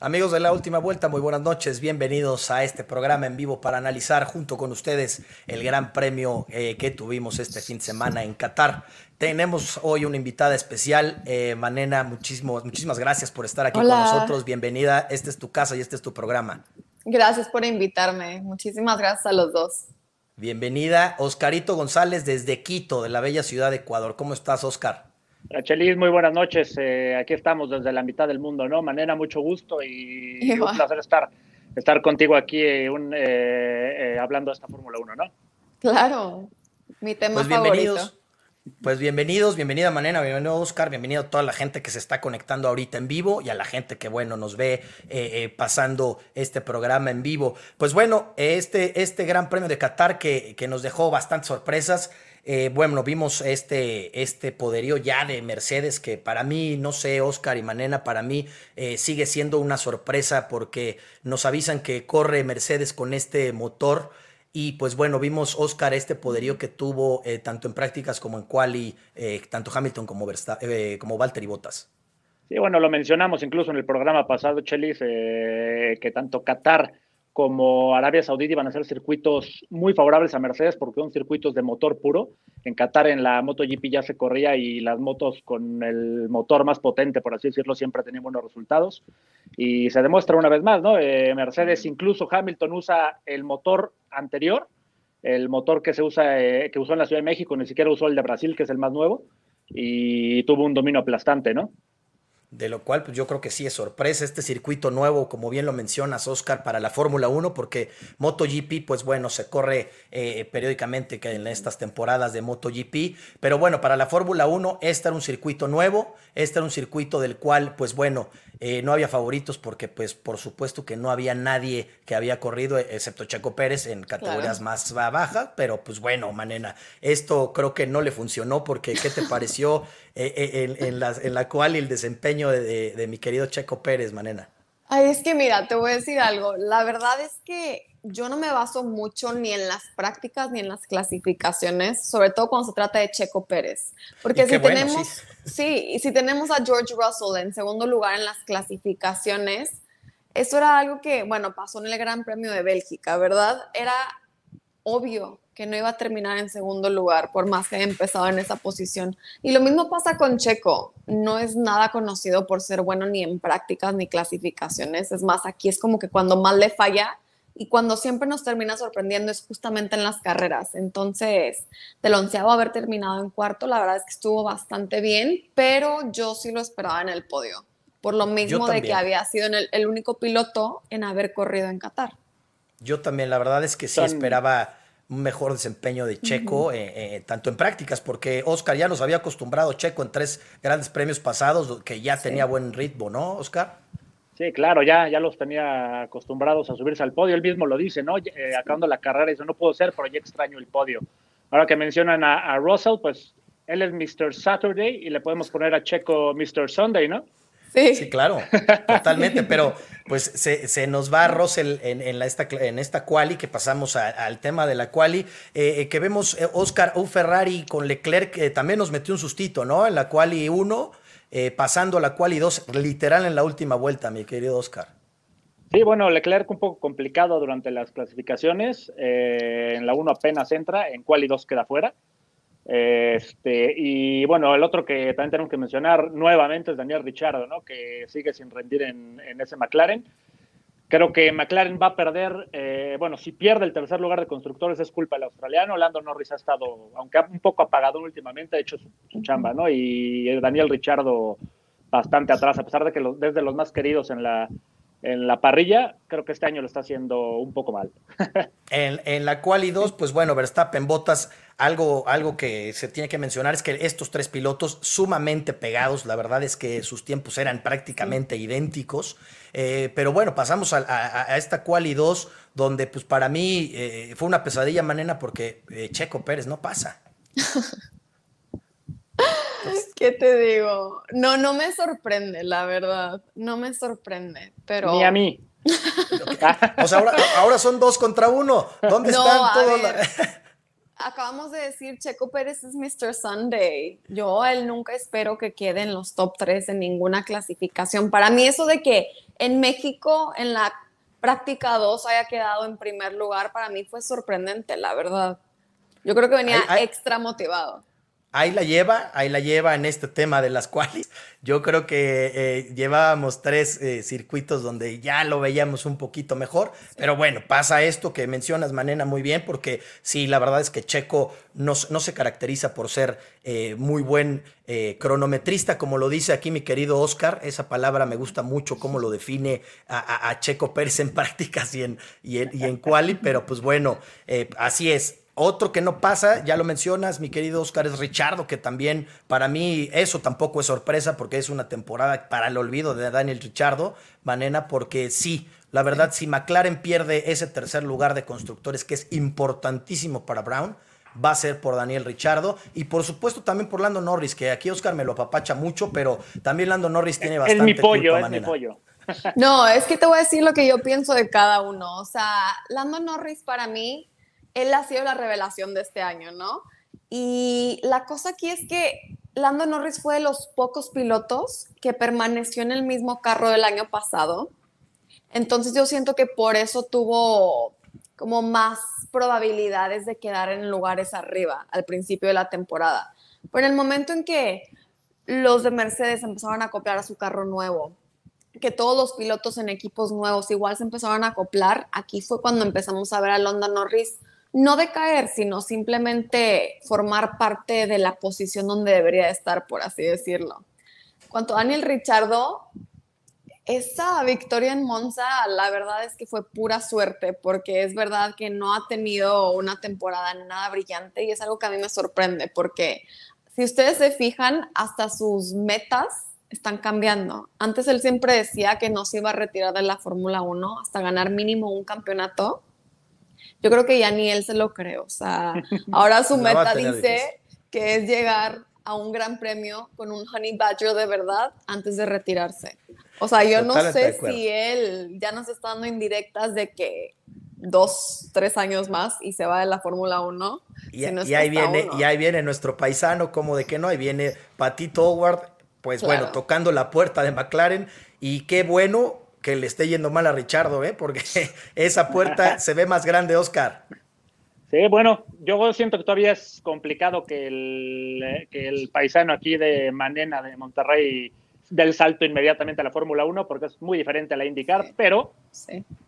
Amigos de la última vuelta, muy buenas noches. Bienvenidos a este programa en vivo para analizar junto con ustedes el gran premio eh, que tuvimos este fin de semana en Qatar. Tenemos hoy una invitada especial, eh, Manena. Muchísimo, muchísimas gracias por estar aquí con nosotros. Bienvenida. Esta es tu casa y este es tu programa. Gracias por invitarme. Muchísimas gracias a los dos. Bienvenida, Oscarito González desde Quito, de la bella ciudad de Ecuador. ¿Cómo estás, Oscar? Chelis, muy buenas noches. Eh, aquí estamos desde la mitad del mundo, ¿no? Manera, mucho gusto y, un placer estar, estar contigo aquí eh, eh, hablando de esta Fórmula 1, ¿no? Claro, mi tema pues bienvenidos, Pues bienvenidos, bienvenida Manena, bienvenido Oscar, bienvenido a toda la gente que se está conectando ahorita en vivo y a la gente que, bueno, nos ve pasando este programa en vivo. Pues bueno, este, este Gran Premio de Qatar que, que nos dejó bastantes sorpresas. Eh, bueno, vimos este, este poderío ya de Mercedes que para mí, no sé, Oscar y Manena, para mí eh, sigue siendo una sorpresa porque nos avisan que corre Mercedes con este motor. Y pues bueno, vimos Oscar este poderío que tuvo eh, tanto en prácticas como en quali, tanto Hamilton como, como Valtteri Bottas. Sí, bueno, lo mencionamos incluso en el programa pasado, Chelis, que tanto Qatar como Arabia Saudita iban a ser circuitos muy favorables a Mercedes porque son circuitos de motor puro. En Qatar en la MotoGP ya se corría y las motos con el motor más potente, por así decirlo, siempre tenían buenos resultados. Y se demuestra una vez más, ¿no? Eh, Mercedes, incluso Hamilton usa el motor anterior, el motor que se usa, eh, que usó en la Ciudad de México, ni siquiera usó el de Brasil, que es el más nuevo, y tuvo un dominio aplastante, ¿no? De lo cual pues yo creo que sí es sorpresa este circuito nuevo, como bien lo mencionas, Oscar, para la Fórmula 1, porque MotoGP, pues bueno, se corre eh, periódicamente en estas temporadas de MotoGP, pero bueno, para la Fórmula 1, este era un circuito nuevo, este era un circuito del cual, pues bueno, eh, no había favoritos porque, pues, por supuesto que no había nadie que había corrido, excepto Checo Pérez, en categorías más bajas, pero pues bueno, Manena, esto creo que no le funcionó porque, ¿qué te pareció eh, en, la, en la cual el desempeño de, de mi querido Checo Pérez, Manena? Ay, es que mira, te voy a decir algo. La verdad es que yo no me baso mucho ni en las prácticas ni en las clasificaciones, sobre todo cuando se trata de Checo Pérez. Porque si tenemos, sí. y si tenemos a George Russell en segundo lugar en las clasificaciones, eso era algo que, bueno, pasó en el Gran Premio de Bélgica, ¿verdad? Era obvio que no iba a terminar en segundo lugar, por más que haya empezado en esa posición. Y lo mismo pasa con Checo. No es nada conocido por ser bueno ni en prácticas ni clasificaciones. Es más, aquí es como que cuando más le falla y cuando siempre nos termina sorprendiendo es justamente en las carreras. Entonces, del onceavo haber terminado en cuarto, la verdad es que estuvo bastante bien, pero yo sí lo esperaba en el podio. Por lo mismo de que había sido el, el único piloto en haber corrido en Qatar. Yo también, la verdad es que sí esperaba un mejor desempeño de Checo, eh, eh, tanto en prácticas, porque Oscar ya nos había acostumbrado Checo en tres grandes premios pasados, que ya tenía buen ritmo, ¿no, Oscar? Sí, claro, ya, ya los tenía acostumbrados a subirse al podio. Él mismo lo dice, ¿no? Eh, acabando la carrera, dice, no puedo ser, pero ya extraño el podio. Ahora que mencionan a, a Russell, pues él es Mr. Saturday y le podemos poner a Checo Mr. Sunday, ¿no? Sí. claro, totalmente, pero pues se, nos va Russell en, en, la, esta, en esta quali, que pasamos al tema de la quali, eh, eh, que vemos eh, Oscar, un Ferrari con Leclerc, que también nos metió un sustito, ¿no? En la quali 1, pasando a la quali 2, literal en la última vuelta, mi querido Oscar. Sí, bueno, Leclerc un poco complicado durante las clasificaciones, en la 1 apenas entra, en quali 2 queda fuera. Este, y bueno, el otro que también tenemos que mencionar nuevamente es Daniel Richardo, ¿no? que sigue sin rendir en, ese McLaren. Creo que McLaren va a perder, eh, bueno, si pierde el tercer lugar de constructores es culpa del australiano. Lando Norris ha estado, aunque un poco apagado últimamente, ha hecho su, chamba, ¿no? Y Daniel Richardo bastante atrás, a pesar de que los, desde los más queridos en la, en la parrilla, creo que este año lo está haciendo un poco mal. en, en, la cual y dos, pues bueno, Verstappen, Botas, algo, algo que se tiene que mencionar es que estos tres pilotos sumamente pegados, la verdad es que sus tiempos eran prácticamente idénticos, eh, pero bueno, pasamos a, esta cual y dos, donde pues para mí eh, fue una pesadilla manena porque eh, Checo Pérez no pasa. ¿Qué te digo? No, no me sorprende, la verdad. No me sorprende, pero... Ni a mí. o sea, ahora, son dos contra uno. ¿Dónde están todos? Acabamos de decir, Checo Pérez es Mr. Sunday. Yo él nunca espero que quede en los top 3 en ninguna clasificación. Para mí eso de que en México, en la práctica 2, haya quedado en primer lugar, para mí fue sorprendente, la verdad. Yo creo que venía extra motivado ahí la lleva, ahí la lleva en este tema de las cuales yo creo que eh, llevábamos tres eh, circuitos donde ya lo veíamos un poquito mejor, pero bueno, pasa esto que mencionas, Manena, muy bien, porque sí, la verdad es que Checo no, no se caracteriza por ser eh, muy buen cronometrista, como lo dice aquí mi querido Oscar, esa palabra me gusta mucho, cómo lo define a, Checo Pérez en prácticas y en, y en, y en quali, pero pues bueno, así es otro que no pasa, ya lo mencionas, mi querido Oscar, es Richardo, que también para mí eso tampoco es sorpresa porque es una temporada para el olvido de Daniel Richardo, Manena, porque sí, la verdad, si McLaren pierde ese tercer lugar de constructores que es importantísimo para Brown, va a ser por Daniel Richardo y por supuesto también por Lando Norris, que aquí Oscar me lo apapacha mucho, pero también Lando Norris tiene bastante. Es mi pollo, es mi pollo. No, es que te voy a decir lo que yo pienso de cada uno. O sea, Lando Norris para mí él ha sido la revelación de este año, ¿no? Y la cosa aquí es que Lando Norris fue de los pocos pilotos que permaneció en el mismo carro del año pasado. Entonces yo siento que por eso tuvo como más probabilidades de quedar en lugares arriba al principio de la temporada. Pero en el momento en que los de Mercedes empezaron a acoplar a su carro nuevo, que todos los pilotos en equipos nuevos igual se empezaron a acoplar, aquí fue cuando empezamos a ver a Lando Norris no decaer, sino simplemente formar parte de la posición donde debería estar, por así decirlo. Cuanto a Daniel Richardo, esa victoria en Monza, la verdad es que fue pura suerte, porque es verdad que no ha tenido una temporada nada brillante y es algo que a mí me sorprende, porque si ustedes se fijan, hasta sus metas están cambiando. Antes él siempre decía que no se iba a retirar de la Fórmula 1 hasta ganar mínimo un campeonato yo creo que ya ni él se lo cree. O sea, ahora su meta dice que es llegar a un gran premio con un Honey Badger de verdad antes de retirarse. O sea, yo no sé si él ya nos está dando indirectas de que dos, tres años más y se va de la Fórmula 1. Y, ahí viene, y ahí viene nuestro paisano, como de que no, ahí viene Patito Howard, pues bueno, tocando la puerta de McLaren. Y qué bueno que le esté yendo mal a Richardo, ¿eh? porque esa puerta se ve más grande, Oscar. Sí, bueno, yo siento que todavía es complicado que el, que el paisano aquí de Manena, de Monterrey, del salto inmediatamente a la Fórmula 1 porque es muy diferente a la IndyCar, pero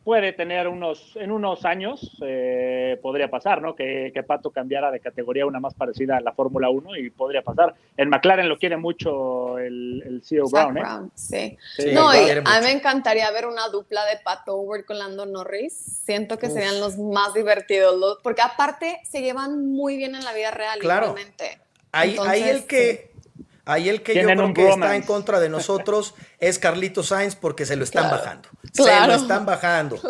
puede tener unos, en unos años, eh, podría pasar, ¿no? Que, Pato cambiara de categoría una más parecida a la Fórmula 1 y podría pasar. En McLaren lo quiere mucho el, el CEO Brown, ¿eh? sí. No, a mí me encantaría ver una dupla de Pato Howard con Lando Norris. Siento que serían los más divertidos, porque aparte se llevan muy bien en la vida real, claro. Ahí, ahí el que Ahí el que yo creo que está en contra de nosotros es Carlito Sainz porque se lo están bajando. Se lo están bajando.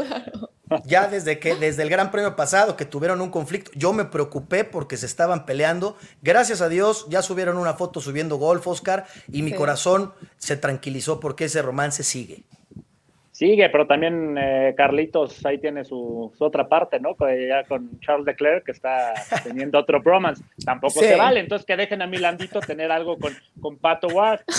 Ya desde que, desde el Gran Premio pasado que tuvieron un conflicto, yo me preocupé porque se estaban peleando. Gracias a Dios, ya subieron una foto subiendo golf, Oscar, y mi corazón se tranquilizó porque ese romance sigue. Sigue, pero también eh, Carlitos ahí tiene su, otra parte, ¿no? Ya con Charles Leclerc que está teniendo otro bromance. Tampoco se vale, entonces que dejen a Milandito tener algo con, con Pato Ward.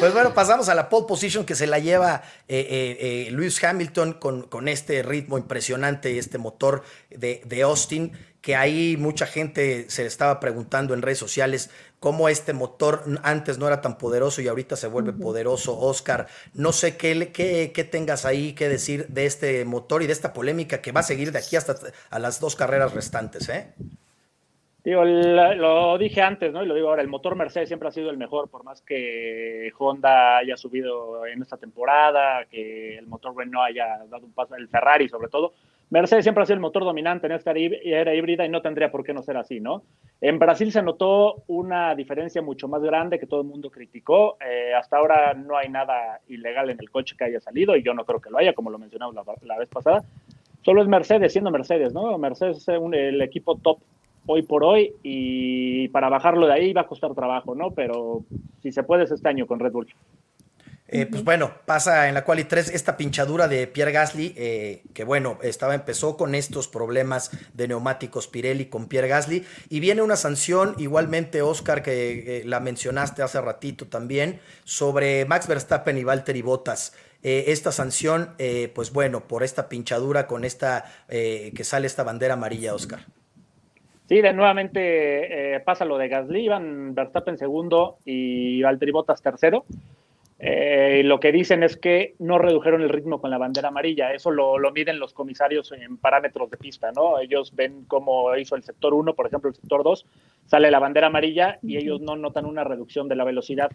Pues bueno, pasamos a la pole position que se la lleva eh, eh, Lewis Hamilton con, con, este ritmo impresionante, este motor de, de Austin que ahí mucha gente se estaba preguntando en redes sociales cómo este motor antes no era tan poderoso y ahorita se vuelve poderoso. Oscar, no sé qué, qué, qué, tengas ahí que decir de este motor y de esta polémica que va a seguir de aquí hasta a las dos carreras restantes, ¿eh? Digo, lo dije antes, ¿no? Y lo digo ahora, el motor Mercedes siempre ha sido el mejor, por más que Honda haya subido en esta temporada, que el motor Renault haya dado un paso, el Ferrari sobre todo, Mercedes siempre ha sido el motor dominante en esta era híbrida y no tendría por qué no ser así, ¿no? En Brasil se notó una diferencia mucho más grande que todo el mundo criticó. Eh, hasta ahora no hay nada ilegal en el coche que haya salido y yo no creo que lo haya, como lo mencionamos la, vez pasada. Solo es Mercedes, siendo Mercedes, ¿no? Mercedes es el equipo top hoy por hoy y para bajarlo de ahí va a costar trabajo, ¿no? Pero si se puede es este año con Red Bull. Eh, pues bueno, pasa en la quali 3 esta pinchadura de Pierre Gasly, eh, que bueno, estaba, empezó con estos problemas de neumáticos Pirelli con Pierre Gasly, y viene una sanción, igualmente Oscar, que la mencionaste hace ratito también, sobre Max Verstappen y Valtteri Bottas. eh, esta sanción, eh, pues bueno, por esta pinchadura con esta, que sale esta bandera amarilla, Oscar. Sí, de nuevamente pasa lo de Gasly, Van Verstappen segundo y Valtteri Bottas tercero. Eh, lo que dicen es que no redujeron el ritmo con la bandera amarilla. Eso lo, miden los comisarios en parámetros de pista, ¿no? Ellos ven cómo hizo el sector 1, por ejemplo, el sector 2, sale la bandera amarilla y ellos no notan una reducción de la velocidad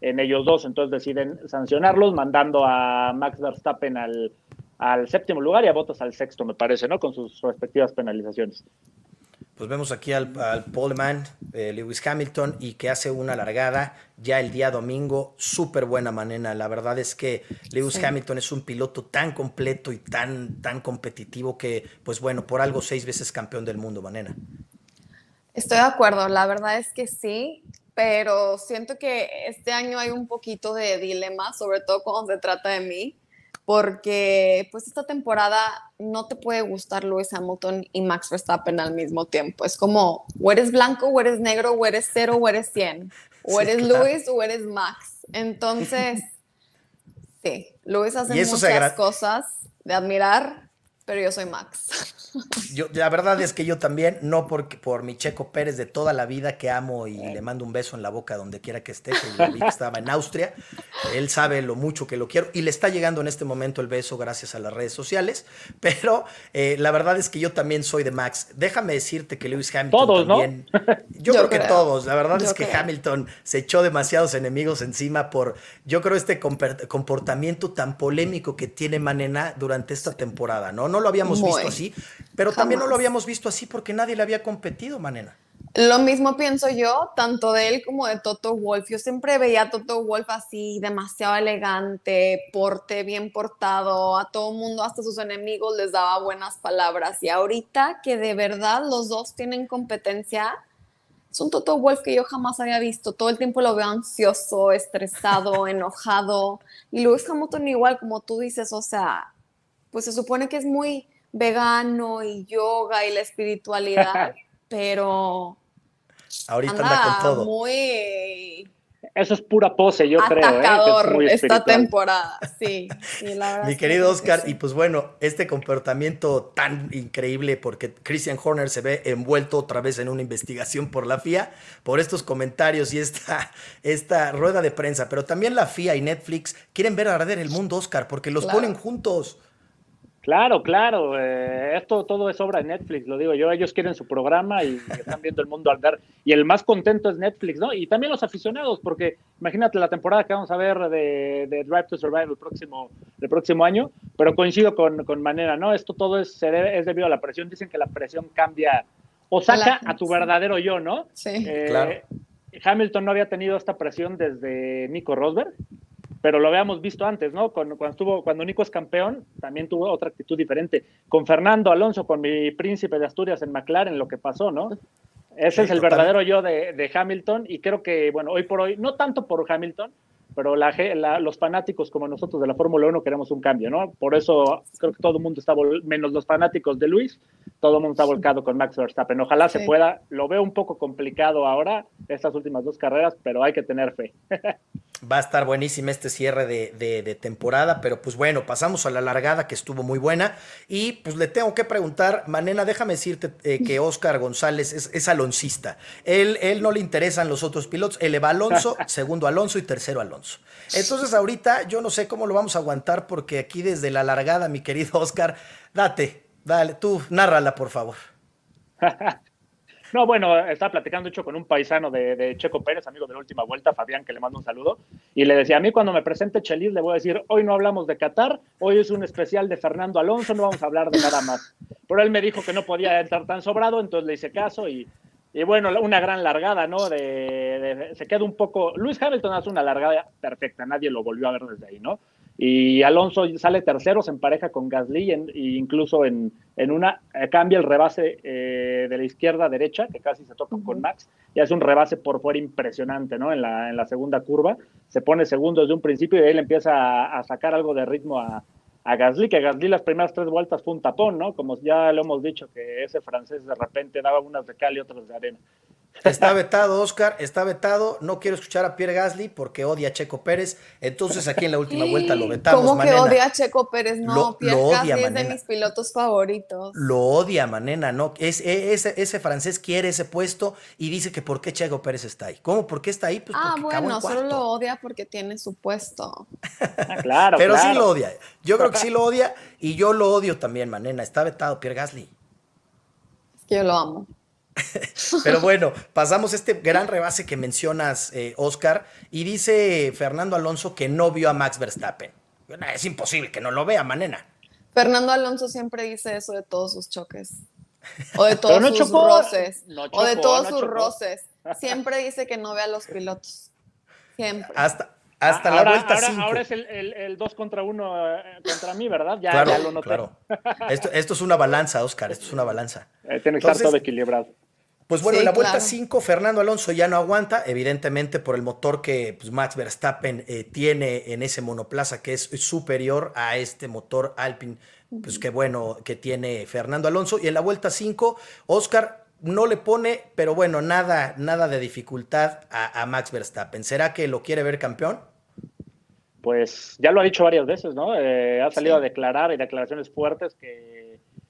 en ellos dos. Entonces deciden sancionarlos, mandando a Max Verstappen al, al séptimo lugar y a Bottas al sexto, me parece, ¿no? Con sus respectivas penalizaciones pues vemos aquí al, al poleman eh, Lewis Hamilton y que hace una largada ya el día domingo, súper buena manera. La verdad es que Lewis Hamilton es un piloto tan completo y tan, tan competitivo que, pues bueno, por algo seis veces campeón del mundo, Manena. Estoy de acuerdo, la verdad es que sí, pero siento que este año hay un poquito de dilema, sobre todo cuando se trata de mí porque pues esta temporada no te puede gustar Lewis Hamilton y Max Verstappen al mismo tiempo. Es como, o eres blanco, o eres negro, o eres cero, o eres cien. O eres Lewis o eres Max. Entonces, sí, Lewis hace muchas cosas de admirar, pero yo soy Max. Yo, la verdad es que yo también, no porque, por mi Checo Pérez de toda la vida que amo y le mando un beso en la boca donde quiera que esté, que estaba en Austria. Él sabe lo mucho que lo quiero y le está llegando en este momento el beso gracias a las redes sociales. Pero eh, la verdad es que yo también soy de Max. Déjame decirte que Lewis Hamilton todos, también. ¿no? Yo, creo, que todos. La verdad es que Hamilton se echó demasiados enemigos encima por, yo creo, este comportamiento tan polémico que tiene Manena durante esta temporada. No, no lo habíamos visto así. Pero también no lo habíamos visto así porque nadie le había competido, Manena. Lo mismo pienso yo, tanto de él como de Toto Wolf. Yo siempre veía a Toto Wolf así, demasiado elegante, porte, bien portado, a todo mundo, hasta sus enemigos les daba buenas palabras. Y ahorita que de verdad los dos tienen competencia, es un Toto Wolf que yo jamás había visto. Todo el tiempo lo veo ansioso, estresado, enojado. Y Lewis Hamilton igual, como tú dices, o sea, pues se supone que es muy vegano y yoga y la espiritualidad, pero ahorita anda, con todo. Muy eso es pura pose, yo creo. ¿eh? esta temporada, sí. Mi querido Oscar, y pues bueno, este comportamiento tan increíble, porque Christian Horner se ve envuelto otra vez en una investigación por la FIA, por estos comentarios y esta, esta rueda de prensa, pero también la FIA y Netflix quieren ver arder el mundo, Oscar, porque los ponen juntos. Claro, claro, eh, esto todo es obra de Netflix, lo digo yo, ellos quieren su programa y están viendo el mundo al ver, y el más contento es Netflix, ¿no? Y también los aficionados, porque imagínate la temporada que vamos a ver de, Drive to Survive el próximo, el próximo año, pero coincido con, con Manera, ¿no? Esto todo es, es debido a la presión, dicen que la presión cambia o saca a tu verdadero yo, ¿no? Sí, eh, claro. Hamilton no había tenido esta presión desde Nico Rosberg, pero lo habíamos visto antes, ¿no? Cuando, cuando, estuvo, cuando Nico es campeón, también tuvo otra actitud diferente. Con Fernando Alonso, con mi príncipe de Asturias en McLaren, lo que pasó, ¿no? Ese es el verdadero yo de, de, Hamilton y creo que, bueno, hoy por hoy, no tanto por Hamilton, pero la, los fanáticos como nosotros de la Fórmula 1 queremos un cambio, ¿no? Por eso creo que todo el mundo está, menos los fanáticos de Luis, todo el mundo está volcado con Max Verstappen. Ojalá se pueda, lo veo un poco complicado ahora, estas últimas dos carreras, pero hay que tener fe. Va a estar buenísima este cierre de, temporada, pero pues bueno, pasamos a la largada que estuvo muy buena y pues le tengo que preguntar, Manena, déjame decirte eh, que Oscar González es, es aloncista. Él, él no le interesan los otros pilotos, él va Alonso, segundo Alonso y tercero Alonso. Entonces ahorita yo no sé cómo lo vamos a aguantar porque aquí desde la largada, mi querido Oscar, date, dale, tú, nárrala por favor. No, bueno, estaba platicando hecho con un paisano de, Checo Pérez, amigo de la última vuelta, Fabián, que le mando un saludo, y le decía, a mí cuando me presente Chelis le voy a decir, hoy no hablamos de Qatar, hoy es un especial de Fernando Alonso, no vamos a hablar de nada más. Pero él me dijo que no podía estar tan sobrado, entonces le hice caso y y bueno, una gran largada, ¿no? Se queda un poco. Luis Hamilton hace una largada perfecta, nadie lo volvió a ver desde ahí, ¿no? Y Alonso sale tercero, se empareja con Gasly e incluso en, en, una cambia el rebase eh, de la izquierda a derecha, que casi se toca con Max, y hace un rebase por fuera impresionante, ¿no? En la, en la segunda curva, se pone segundo desde un principio y él empieza a sacar algo de ritmo a, a Gasly, que Gasly las primeras tres vueltas fue un tapón, ¿no? Como ya lo hemos dicho, que ese francés de repente daba unas de cal y otras de arena. Está vetado, Oscar, está vetado. No quiero escuchar a Pierre Gasly porque odia a Checo Pérez. Entonces aquí en la última vuelta lo vetamos. ¿Cómo que odia a Checo Pérez? No, Pierre Gasly es de mis pilotos favoritos. Lo odia, Manena, no. Es, e, ese, ese francés quiere ese puesto y dice que por qué Checo Pérez está ahí. ¿Cómo? ¿Por qué está ahí? Pues ah, bueno, solo lo odia porque tiene su puesto. Ah, claro. Pero sí lo odia. Yo creo que sí lo odia y yo lo odio también, Manena. Está vetado Pierre Gasly. Es que yo lo amo. Pero bueno, pasamos este gran rebase que mencionas, eh, Oscar, y dice Fernando Alonso que no vio a Max Verstappen. Es imposible que no lo vea, manena. Fernando Alonso siempre dice eso de todos sus choques. O de todos sus roces. o de todos sus roces. Siempre dice que no ve a los pilotos. Siempre. Hasta, hasta la vuelta 5. Ahora, es el 2 contra 1 eh, contra mí, ¿verdad? Ya, ya lo noté. Claro. Esto, esto, es una balanza, Oscar. Esto es una balanza. Eh, tiene que estar todo equilibrado. Pues bueno, en la vuelta 5, Fernando Alonso ya no aguanta, evidentemente por el motor que pues, Max Verstappen eh, tiene en ese monoplaza, que es superior a este motor Alpine, pues qué bueno que tiene Fernando Alonso. Y en la vuelta 5, Oscar no le pone, pero bueno, nada, nada de dificultad a, Max Verstappen. ¿Será que lo quiere ver campeón? Pues ya lo ha dicho varias veces, ¿no? Eh, ha salido a declarar y declaraciones fuertes que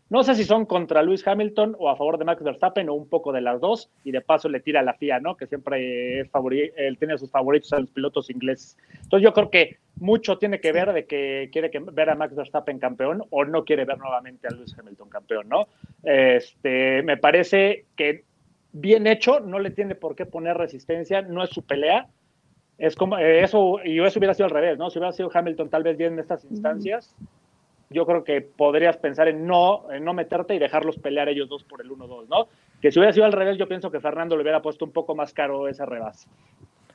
no sé si son contra Luis Hamilton o a favor de Max Verstappen o un poco de las dos, y de paso le tira a la FIA, ¿no? Que siempre es él tiene sus favoritos a los pilotos ingleses. Entonces yo creo que mucho tiene que ver de que quiere que ver a Max Verstappen campeón o no quiere ver nuevamente a Luis Hamilton campeón, ¿no? Este, me parece que bien hecho, no le tiene por qué poner resistencia, no es su pelea. Es como eh, eso, y eso hubiera sido al revés, ¿no? Si hubiera sido Hamilton tal vez bien en estas instancias, yo creo que podrías pensar en no, no meterte y dejarlos pelear ellos dos por el 1-2, ¿no? Que si hubiera sido al revés, yo pienso que Fernando le hubiera puesto un poco más caro ese rebase.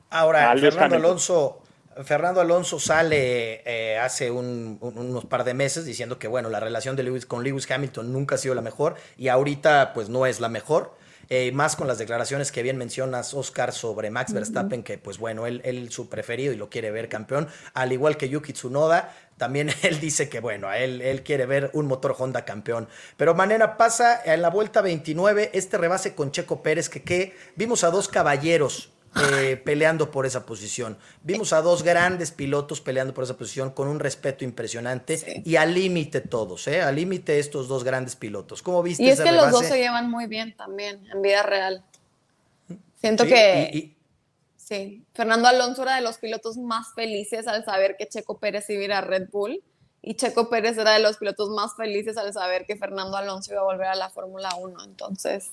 Ahora, Fernando Alonso, Fernando Alonso sale eh, hace unos par de meses diciendo que, bueno, la relación de Lewis con Lewis Hamilton nunca ha sido la mejor y ahorita pues no es la mejor. Eh, más con las declaraciones que bien mencionas, Oscar, sobre Max Verstappen, que pues bueno, él, él su preferido y lo quiere ver campeón, al igual que Yuki Tsunoda, también él dice que bueno, a él, él quiere ver un motor Honda campeón. Pero Manera pasa en la vuelta 29 este rebase con Checo Pérez, que, que vimos a dos caballeros eh, peleando por esa posición. Vimos a dos grandes pilotos peleando por esa posición con un respeto impresionante y al límite todos, ¿eh? Al límite estos dos grandes pilotos. ¿Cómo viste? Y es que los dos se llevan muy bien también en vida real. Siento que... sí, Fernando Alonso era de los pilotos más felices al saber que Checo Pérez iba a ir a Red Bull y Checo Pérez era de los pilotos más felices al saber que Fernando Alonso iba a volver a la Fórmula 1. Entonces...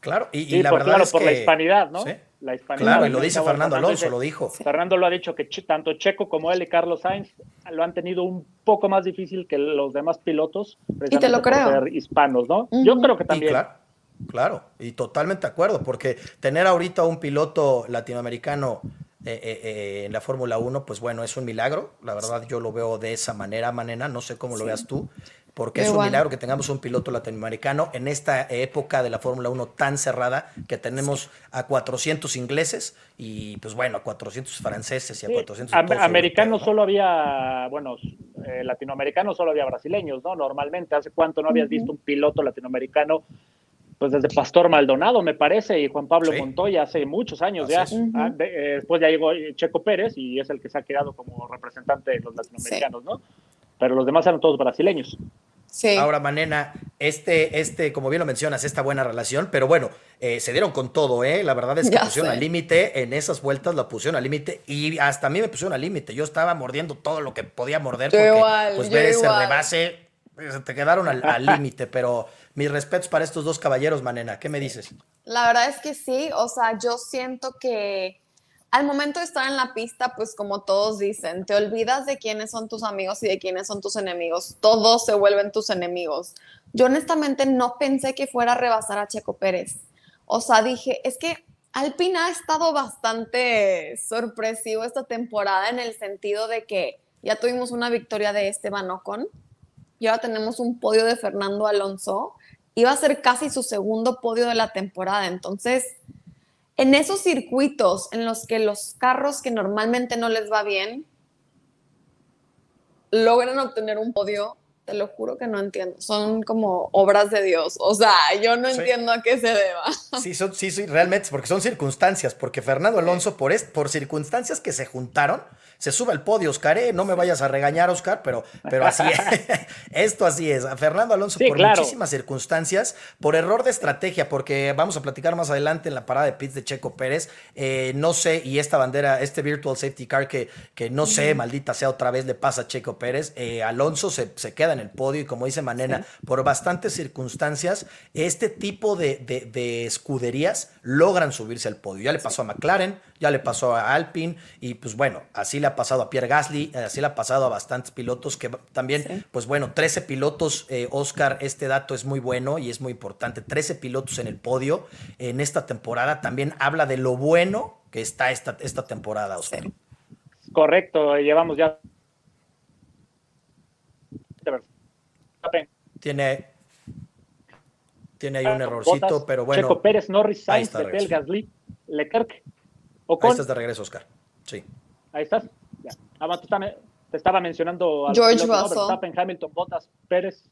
Claro, y, la verdad es por la hispanidad, ¿no? La hispanidad. Claro, y lo dice Fernando Alonso, lo dijo. Fernando lo ha dicho que tanto Checo como él y Carlos Sainz lo han tenido un poco más difícil que los demás pilotos. Y te lo creo. ser hispanos, ¿no? Yo creo que también. claro, claro, y totalmente de acuerdo, porque tener ahorita un piloto latinoamericano eh, eh, eh, en la Fórmula 1, pues bueno, es un milagro. La verdad, yo lo veo de esa manera, Manena. No sé cómo lo veas tú porque es un milagro que tengamos un piloto latinoamericano en esta época de la Fórmula 1 tan cerrada que tenemos a 400 ingleses y pues bueno, a 400 franceses y a 400... americanos solo había, bueno, eh, latinoamericanos solo había brasileños, ¿no? Normalmente, ¿hace cuánto no habías visto un piloto latinoamericano? Pues desde Pastor Maldonado, me parece, y Juan Pablo Montoya hace muchos años ya. Eh, después ya llegó Checo Pérez y es el que se ha quedado como representante de los latinoamericanos, ¿no? Pero los demás eran todos brasileños. Ahora, Manena, este, este, como bien lo mencionas, esta buena relación, pero bueno, eh, se dieron con todo, ¿eh? La verdad es que pusieron al límite, en esas vueltas la pusieron al límite y hasta a mí me pusieron al límite. Yo estaba mordiendo todo lo que podía morder porque, pues, ver ese rebase, pues, te quedaron al límite, pero mis respetos para estos dos caballeros, Manena. ¿Qué me dices? La verdad es que sí, o sea, yo siento que al momento de estar en la pista, pues como todos dicen, te olvidas de quiénes son tus amigos y de quiénes son tus enemigos. Todos se vuelven tus enemigos. Yo honestamente no pensé que fuera a rebasar a Checo Pérez. O sea, dije, es que Alpine ha estado bastante sorpresivo esta temporada en el sentido de que ya tuvimos una victoria de Esteban Ocon y ahora tenemos un podio de Fernando Alonso. Iba a ser casi su segundo podio de la temporada. Entonces, en esos circuitos en los que los carros que normalmente no les va bien logran obtener un podio, te lo juro que no entiendo. Son como obras de Dios. O sea, yo no entiendo a qué se deba. Sí, son, sí, sí, realmente, porque son circunstancias, porque Fernando Alonso, por, por circunstancias que se juntaron, se sube al podio, Oscar, ¿eh? no me vayas a regañar, Oscar, pero, pero así es. Esto así es. A Fernando Alonso, por muchísimas circunstancias, por error de estrategia, porque vamos a platicar más adelante en la parada de pits de Checo Pérez, eh, no sé, y esta bandera, este Virtual Safety Car que, que no sé, maldita sea otra vez le pasa a Checo Pérez, eh, Alonso se, queda en el podio y como dice Manena, por bastantes circunstancias, este tipo de, de escuderías logran subirse al podio. Ya le pasó a McLaren, ya le pasó a Alpine y pues bueno, así le ha pasado a Pierre Gasly, así le ha pasado a bastantes pilotos que también, pues bueno, 13 pilotos, eh, Oscar, este dato es muy bueno y es muy importante, 13 pilotos en el podio en esta temporada también habla de lo bueno que está esta, esta temporada, Oscar. Correcto, llevamos ya... Tiene, tiene ahí un errorcito, pero bueno. Checo Pérez, Norris, Sainz, Vettel, Gasly, Leclerc. Ahí estás de regreso, Oscar. Sí. Ahí estás. Ya. Ah, te estaba mencionando a George Russell. Hamilton, Bottas, Pérez.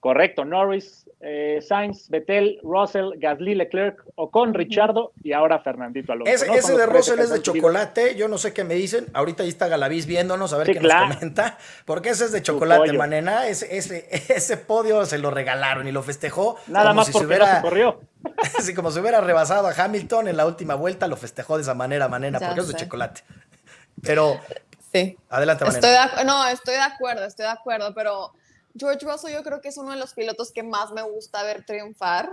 Correcto, Norris, eh, Sainz, Vettel, Russell, Gasly, Leclerc, Ocon, Richardo y ahora Fernandito Alonso. Ese, de Russell es de chocolate, yo no sé qué me dicen. Ahorita ahí está Galaviz viéndonos a ver qué nos comenta. Porque ese es de chocolate, manena. Ese, ese, ese, podio se lo regalaron y lo festejó. Nada más porque se, hubiera, corrió. Así como se hubiera rebasado a Hamilton en la última vuelta, lo festejó de esa manera, manena, porque es de chocolate. Pero. Sí. Adelante, manena. no, estoy de acuerdo, estoy de acuerdo, pero George Russell yo creo que es uno de los pilotos que más me gusta ver triunfar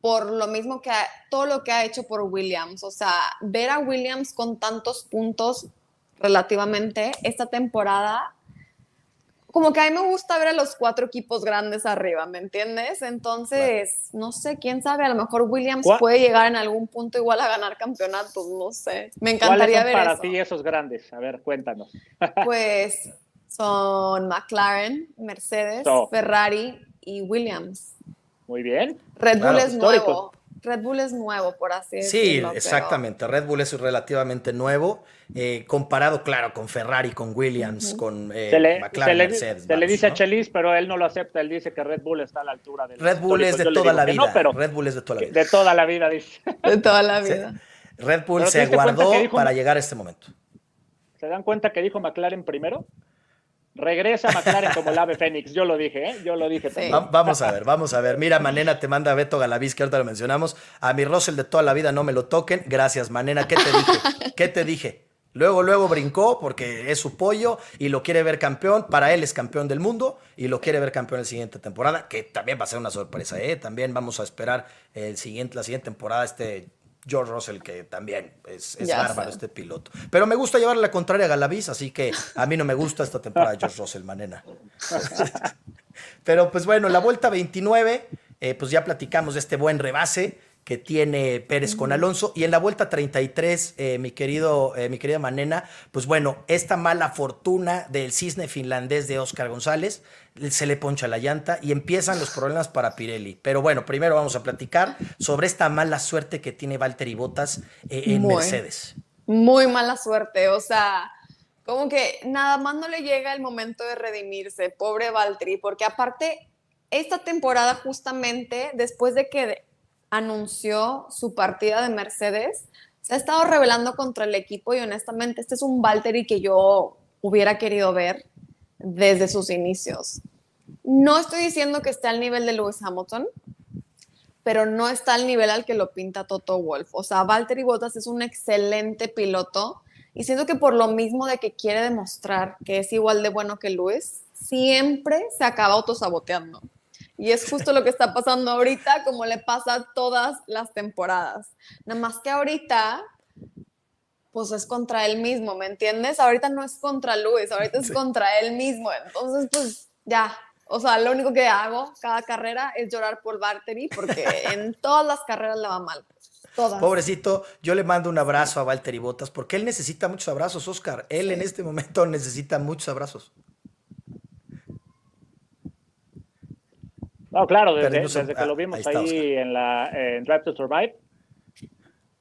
por lo mismo que todo lo que ha hecho por Williams. O sea, ver a Williams con tantos puntos relativamente esta temporada, como que a mí me gusta ver a los cuatro equipos grandes arriba, ¿me entiendes? Entonces, no sé, quién sabe, a lo mejor Williams puede llegar en algún punto igual a ganar campeonatos, no sé. Me encantaría ver para ti esos grandes? A ver, cuéntanos. Pues son McLaren, Mercedes, Ferrari y Williams. Muy bien. Red Bull es nuevo. Red Bull es nuevo, por así decirlo. Sí, exactamente. Red Bull es relativamente nuevo, eh, comparado, claro, con Ferrari, con Williams, con eh, McLaren, Mercedes. Se le dice a Chelis, pero él no lo acepta. Él dice que Red Bull está a la altura del. Red Bull es de toda la vida. Red Bull es de toda la vida. De toda la vida, dice. De toda la vida. Red Bull se guardó para llegar a este momento. ¿Se dan cuenta que dijo McLaren primero? Regresa McLaren como el ave Fénix, yo lo dije, ¿eh? Yo lo dije vamos a ver, vamos a ver. Mira, Manena te manda Beto Galaviz, que ahorita lo mencionamos. A mi Russell de toda la vida no me lo toquen. Gracias, Manena. ¿Qué te dije? ¿Qué te dije? Luego, luego brincó porque es su pollo y lo quiere ver campeón. Para él es campeón del mundo y lo quiere ver campeón en la siguiente temporada, que también va a ser una sorpresa. ¿eh? También vamos a esperar el siguiente, la siguiente temporada este George Russell, que también es, bárbaro este piloto. Pero me gusta llevarle la contraria a Galaviz, así que a mí no me gusta esta temporada de George Russell, manena. Pero pues bueno, la vuelta 29, eh, pues ya platicamos de este buen rebase que tiene Pérez con Alonso. Y en la vuelta 33, eh, mi, querido, eh, mi querida Manena, pues bueno, esta mala fortuna del cisne finlandés de Oscar González se le poncha la llanta y empiezan los problemas para Pirelli. Pero bueno, primero vamos a platicar sobre esta mala suerte que tiene Valtteri Bottas eh, en Mercedes. Muy mala suerte, o sea, como que nada más no le llega el momento de redimirse, pobre Valtteri, porque aparte, esta temporada justamente, después de que anunció su partida de Mercedes, se ha estado revelando contra el equipo y honestamente este es un Valtteri que yo hubiera querido ver desde sus inicios. No estoy diciendo que esté al nivel de Lewis Hamilton, pero no está al nivel al que lo pinta Toto Wolf. O sea, Valtteri Bottas es un excelente piloto y siento que por lo mismo de que quiere demostrar que es igual de bueno que Lewis, siempre se acaba autosaboteando. Y es justo lo que está pasando ahorita, como le pasa todas las temporadas. Nada más que ahorita pues es contra él mismo, ¿me entiendes? Ahorita no es contra Luis, ahorita es contra él mismo. Entonces, pues ya, o sea, lo único que hago cada carrera es llorar por Valtteri porque en todas las carreras le va mal. Todas. Pobrecito, yo le mando un abrazo a Valtteri Botas porque él necesita muchos abrazos, Oscar. Él en este momento necesita muchos abrazos. No, claro, desde, que lo vimos ahí, en la en Drive to Survive.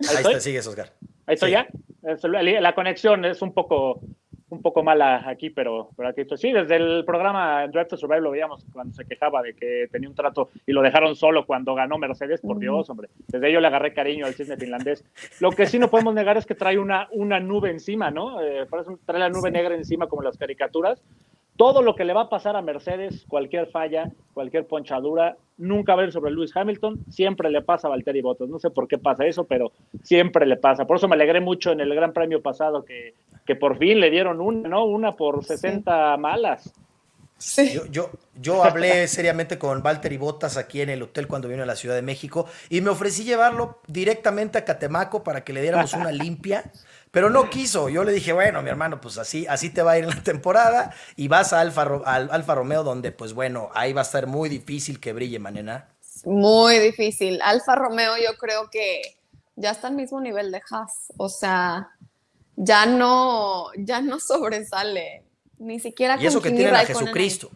Ahí, ahí está, sigues, Oscar. Ahí estoy ya. La conexión es un poco un poco mala aquí, pero, pero aquí sí, desde el programa Drive to Survive lo veíamos cuando se quejaba de que tenía un trato y lo dejaron solo cuando ganó Mercedes, por Dios, hombre. Desde ello le agarré cariño al cisne finlandés. Lo que sí no podemos negar es que trae una, una nube encima, ¿no? Eh, trae la nube negra encima como las caricaturas. Todo lo que le va a pasar a Mercedes, cualquier falla, cualquier ponchadura, nunca va a ir sobre Lewis Hamilton, siempre le pasa a Valtteri Bottas. No sé por qué pasa eso, pero siempre le pasa. Por eso me alegré mucho en el Gran Premio pasado que, que por fin le dieron una, ¿no? Una por 60 malas. Sí. Yo, yo, yo, hablé seriamente con Valtteri Bottas aquí en el hotel cuando vino a la Ciudad de México y me ofrecí llevarlo directamente a Catemaco para que le diéramos una limpia pero no quiso. Yo le dije, bueno, mi hermano, pues así, así te va a ir en la temporada y vas a Alfa, al, Alfa Romeo donde, pues bueno, ahí va a estar muy difícil que brille, Manena. Muy difícil. Alfa Romeo yo creo que ya está al mismo nivel de Haas. O sea, ya no, ya no sobresale. Ni siquiera Y eso que tiene a Jesucristo.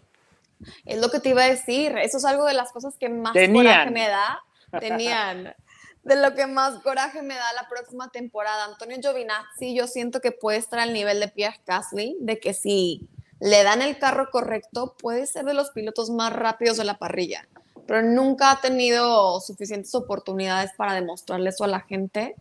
Es lo que te iba a decir. Eso es algo de las cosas que más coraje me da. Tenían de lo que más coraje me da la próxima temporada. Antonio Giovinazzi, yo siento que puede estar al nivel de Pierre Gasly, de que si le dan el carro correcto, puede ser de los pilotos más rápidos de la parrilla, pero nunca ha tenido suficientes oportunidades para demostrarle eso a la gente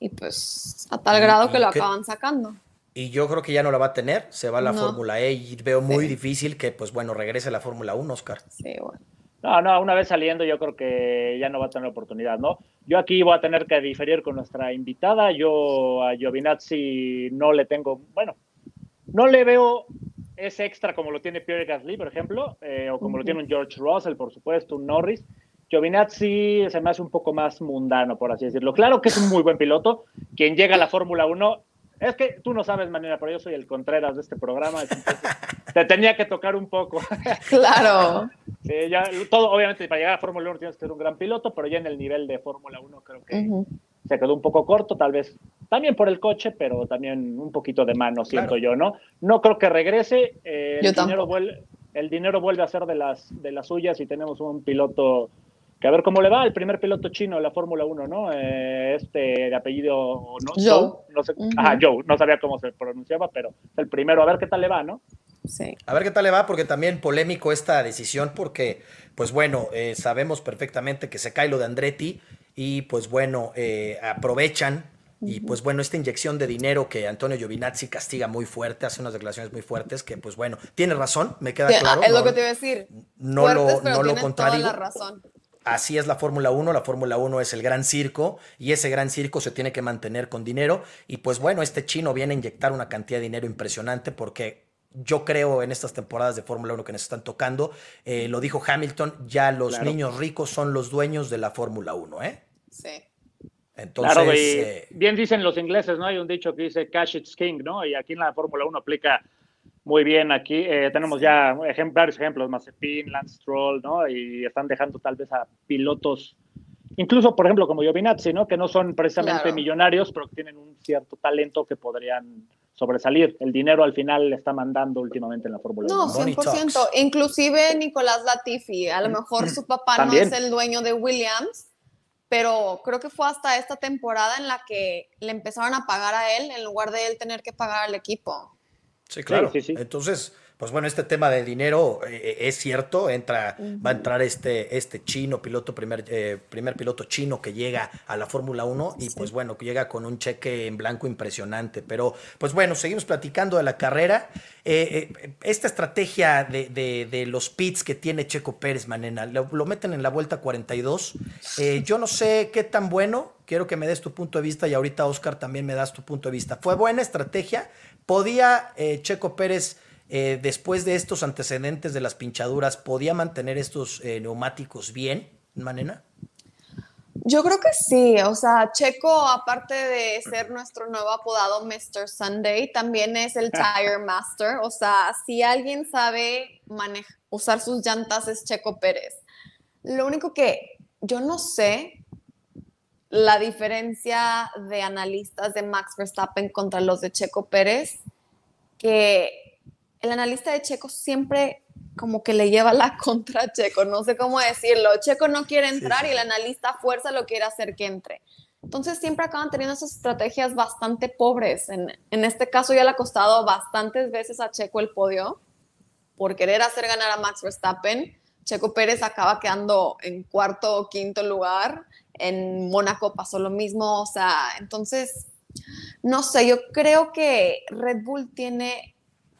y pues a tal grado que lo acaban sacando. Y yo creo que ya no la va a tener, se va a la Fórmula E y veo muy difícil que pues bueno, regrese a la Fórmula 1, Oscar. Sí, bueno. No, no, una vez saliendo yo creo que ya no va a tener oportunidad, ¿no? Yo aquí voy a tener que diferir con nuestra invitada. Yo a Giovinazzi no le tengo, bueno, no le veo ese extra como lo tiene Pierre Gasly, por ejemplo, eh, o como lo tiene un George Russell, por supuesto, un Norris. Giovinazzi se me hace un poco más mundano, por así decirlo. Claro que es un muy buen piloto. Quien llega a la Fórmula 1 es que tú no sabes, manera, pero yo soy el Contreras de este programa. te tenía que tocar un poco. Claro. sí, ya, todo, obviamente, para llegar a Fórmula 1 tienes que ser un gran piloto, pero ya en el nivel de Fórmula 1 creo que se quedó un poco corto, tal vez también por el coche, pero también un poquito de mano, siento yo, ¿no? No creo que regrese. Eh, el, dinero vuelve, el dinero vuelve a ser de las, de las suyas y tenemos un piloto a ver cómo le va el primer piloto chino de la Fórmula 1, ¿no? Eh, este de apellido no, Joe. no sé, Joe, no sabía cómo se pronunciaba, pero el primero, a ver qué tal le va, ¿no? Sí. A ver qué tal le va, porque también polémico esta decisión, porque, pues bueno, eh, sabemos perfectamente que se cae lo de Andretti y, pues bueno, eh, aprovechan y pues bueno, esta inyección de dinero que Antonio Giovinazzi castiga muy fuerte, hace unas declaraciones muy fuertes, que pues bueno, tiene razón, me queda claro. Es lo que te iba a decir. No lo, no lo contrario. la razón. Así es la Fórmula 1, la Fórmula 1 es el gran circo y ese gran circo se tiene que mantener con dinero y pues bueno, este chino viene a inyectar una cantidad de dinero impresionante porque yo creo en estas temporadas de Fórmula 1 que nos están tocando, eh, lo dijo Hamilton, ya los niños ricos son los dueños de la Fórmula 1, ¿eh? Sí. Entonces, eh, bien dicen los ingleses, ¿no? Hay un dicho que dice cash it's king, ¿no? Y aquí en la Fórmula 1 aplica muy bien aquí. Eh, tenemos ya varios ejemplos, Mazepin, Lance Stroll, ¿no? Y están dejando tal vez a pilotos, incluso por ejemplo como Giovinazzi, ¿no? Que no son precisamente millonarios, pero que tienen un cierto talento que podrían sobresalir. El dinero al final le está mandando últimamente en la Fórmula 1. No, 100%. Inclusive Nicolás Latifi, a lo mejor su papá no es el dueño de Williams, pero creo que fue hasta esta temporada en la que le empezaron a pagar a él en lugar de él tener que pagar al equipo. Sí, claro. Entonces, pues bueno, este tema de dinero eh, eh, es cierto, entra, va a entrar este, este chino, piloto, primer, eh, primer piloto chino que llega a la Fórmula 1 y pues bueno, que llega con un cheque en blanco impresionante. Pero pues bueno, seguimos platicando de la carrera. esta estrategia de, los pits que tiene Checo Pérez, Manena, lo, lo meten en la vuelta 42. yo no sé qué tan bueno, quiero que me des tu punto de vista y ahorita Oscar también me das tu punto de vista. ¿Fue buena estrategia? ¿Podía eh, Checo Pérez, eh, después de estos antecedentes de las pinchaduras, podía mantener estos eh, neumáticos bien, Manena? Yo creo que sí, o sea, Checo, aparte de ser nuestro nuevo apodado Mr. Sunday, también es el Tire Master, o sea, si alguien sabe usar sus llantas es Checo Pérez. Lo único que yo no sé la diferencia de analistas de Max Verstappen contra los de Checo Pérez, que el analista de Checo siempre como que le lleva la contra a Checo, no sé cómo decirlo. Checo no quiere entrar y el analista fuerza lo quiere hacer que entre. Entonces siempre acaban teniendo esas estrategias bastante pobres. En, en este caso ya le ha costado bastantes veces a Checo el podio por querer hacer ganar a Max Verstappen. Checo Pérez acaba quedando en cuarto o quinto lugar. En Mónaco pasó lo mismo. O sea, entonces, no sé, yo creo que Red Bull tiene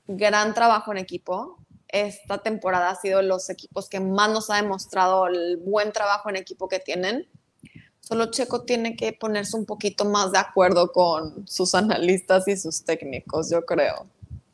gran trabajo en equipo. Esta temporada ha sido los equipos que más nos ha demostrado el buen trabajo en equipo que tienen Solo Checo tiene que ponerse un poquito más de acuerdo con sus analistas y sus técnicos, yo creo.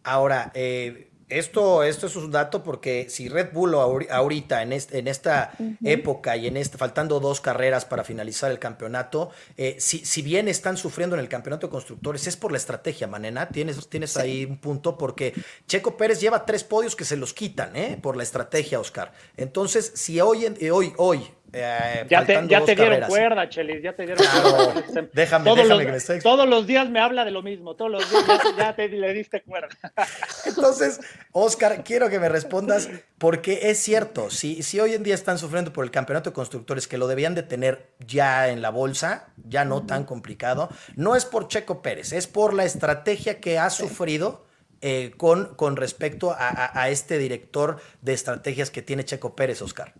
Ahora, eh, esto, esto es un dato porque si Red Bull ahorita, en, este, en esta época y en este, faltando dos carreras para finalizar el campeonato, eh, si, si, bien están sufriendo en el campeonato de constructores, es por la estrategia, Manena. Tienes, tienes ahí un punto porque Checo Pérez lleva tres podios que se los quitan ¿eh? por la estrategia, Oscar. Entonces, si hoy, hoy, hoy eh, ya te, ya te dieron cuerda, Chelis, ya te dieron cuerda. Déjame, todos déjame los, que Todos los días me habla de lo mismo, todos los días ya, te le diste cuerda. Entonces, Oscar, quiero que me respondas, porque es cierto, si, si hoy en día están sufriendo por el campeonato de constructores, que lo debían de tener ya en la bolsa, ya no tan complicado, no es por Checo Pérez, es por la estrategia que ha sufrido. Eh, con, con respecto a, a este director de estrategias que tiene Checo Pérez, Oscar.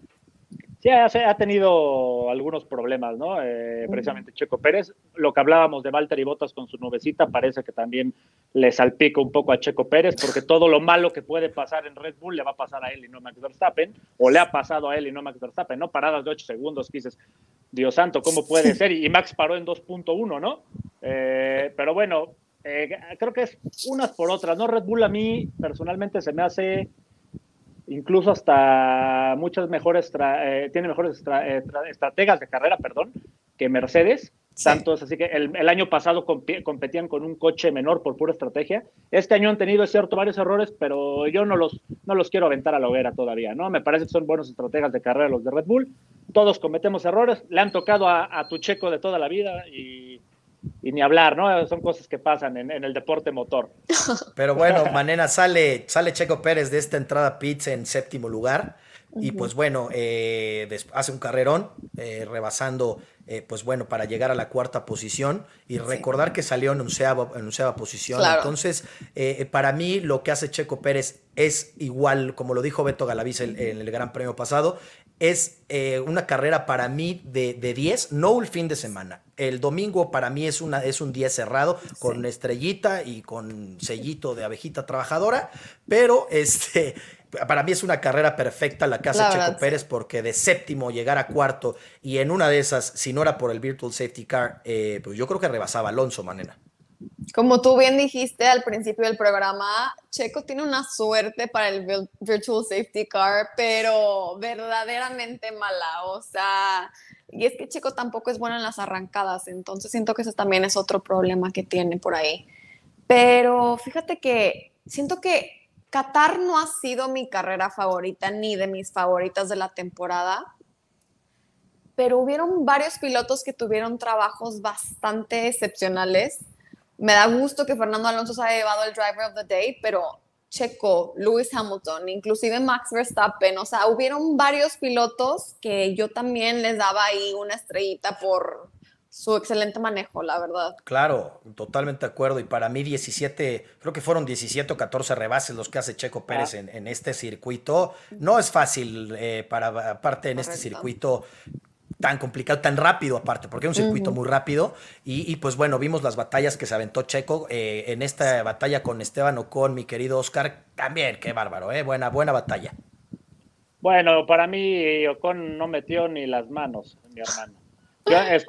Sí, ha, tenido algunos problemas, ¿no? Eh, precisamente Checo Pérez. Lo que hablábamos de Walter y Botas con su nubecita parece que también le salpica un poco a Checo Pérez, porque todo lo malo que puede pasar en Red Bull le va a pasar a él y no a Max Verstappen, o le ha pasado a él y no a Max Verstappen, ¿no? Paradas de 8 segundos que dices, Dios santo, ¿cómo puede ser? Y Max paró en 2.1, ¿no? Eh, pero bueno, eh, creo que es unas por otras, ¿no? Red Bull a mí personalmente se me hace incluso hasta muchas mejores, eh, tiene mejores eh, estrategas de carrera, perdón, que Mercedes. Tanto es así que el, año pasado competían con un coche menor por pura estrategia. Este año han tenido, es cierto, varios errores, pero yo no los, no los quiero aventar a la hoguera todavía, ¿no? Me parece que son buenos estrategas de carrera los de Red Bull. Todos cometemos errores, le han tocado a, a tu checo de toda la vida y y ni hablar, ¿no? Son cosas que pasan en, el deporte motor. Pero bueno, Manena, sale, sale Checo Pérez de esta entrada pizza en séptimo lugar. Y pues bueno, eh, hace un carrerón, eh, rebasando, eh, pues bueno, para llegar a la cuarta posición y recordar que salió en onceava, en posición. Entonces, para mí lo que hace Checo Pérez es igual, como lo dijo Beto Galaviz en el Gran Premio pasado, es eh, una carrera para mí de, de, 10, no el fin de semana. El domingo para mí es, una, es un día cerrado con estrellita y con sellito de abejita trabajadora, pero este, para mí es una carrera perfecta la casa de Checo Pérez porque de séptimo llegar a cuarto y en una de esas, si no era por el Virtual Safety Car, eh, pues yo creo que rebasaba Alonso Manena. Como tú bien dijiste al principio del programa, Checo tiene una suerte para el Virtual Safety Car, pero verdaderamente mala. O sea, y es que Checo tampoco es bueno en las arrancadas, entonces siento que ese también es otro problema que tiene por ahí. Pero fíjate que siento que Qatar no ha sido mi carrera favorita ni de mis favoritas de la temporada, pero hubieron varios pilotos que tuvieron trabajos bastante excepcionales me da gusto que Fernando Alonso se haya llevado el Driver of the Day, pero Checo, Lewis Hamilton, inclusive Max Verstappen, o sea, hubieron varios pilotos que yo también les daba ahí una estrellita por su excelente manejo, la verdad. Claro, totalmente de acuerdo. Y para mí 17, creo que fueron 17 o 14 rebases los que hace Checo Pérez en, en, este circuito. No es fácil, eh, para aparte en este circuito tan complicado, tan rápido aparte, porque es un circuito muy rápido. Y, pues bueno, vimos las batallas que se aventó Checo eh, en esta batalla con Esteban Ocon, mi querido Oscar. También, qué bárbaro, ¿eh? Buena, buena batalla. Bueno, para mí Ocon no metió ni las manos, mi hermano.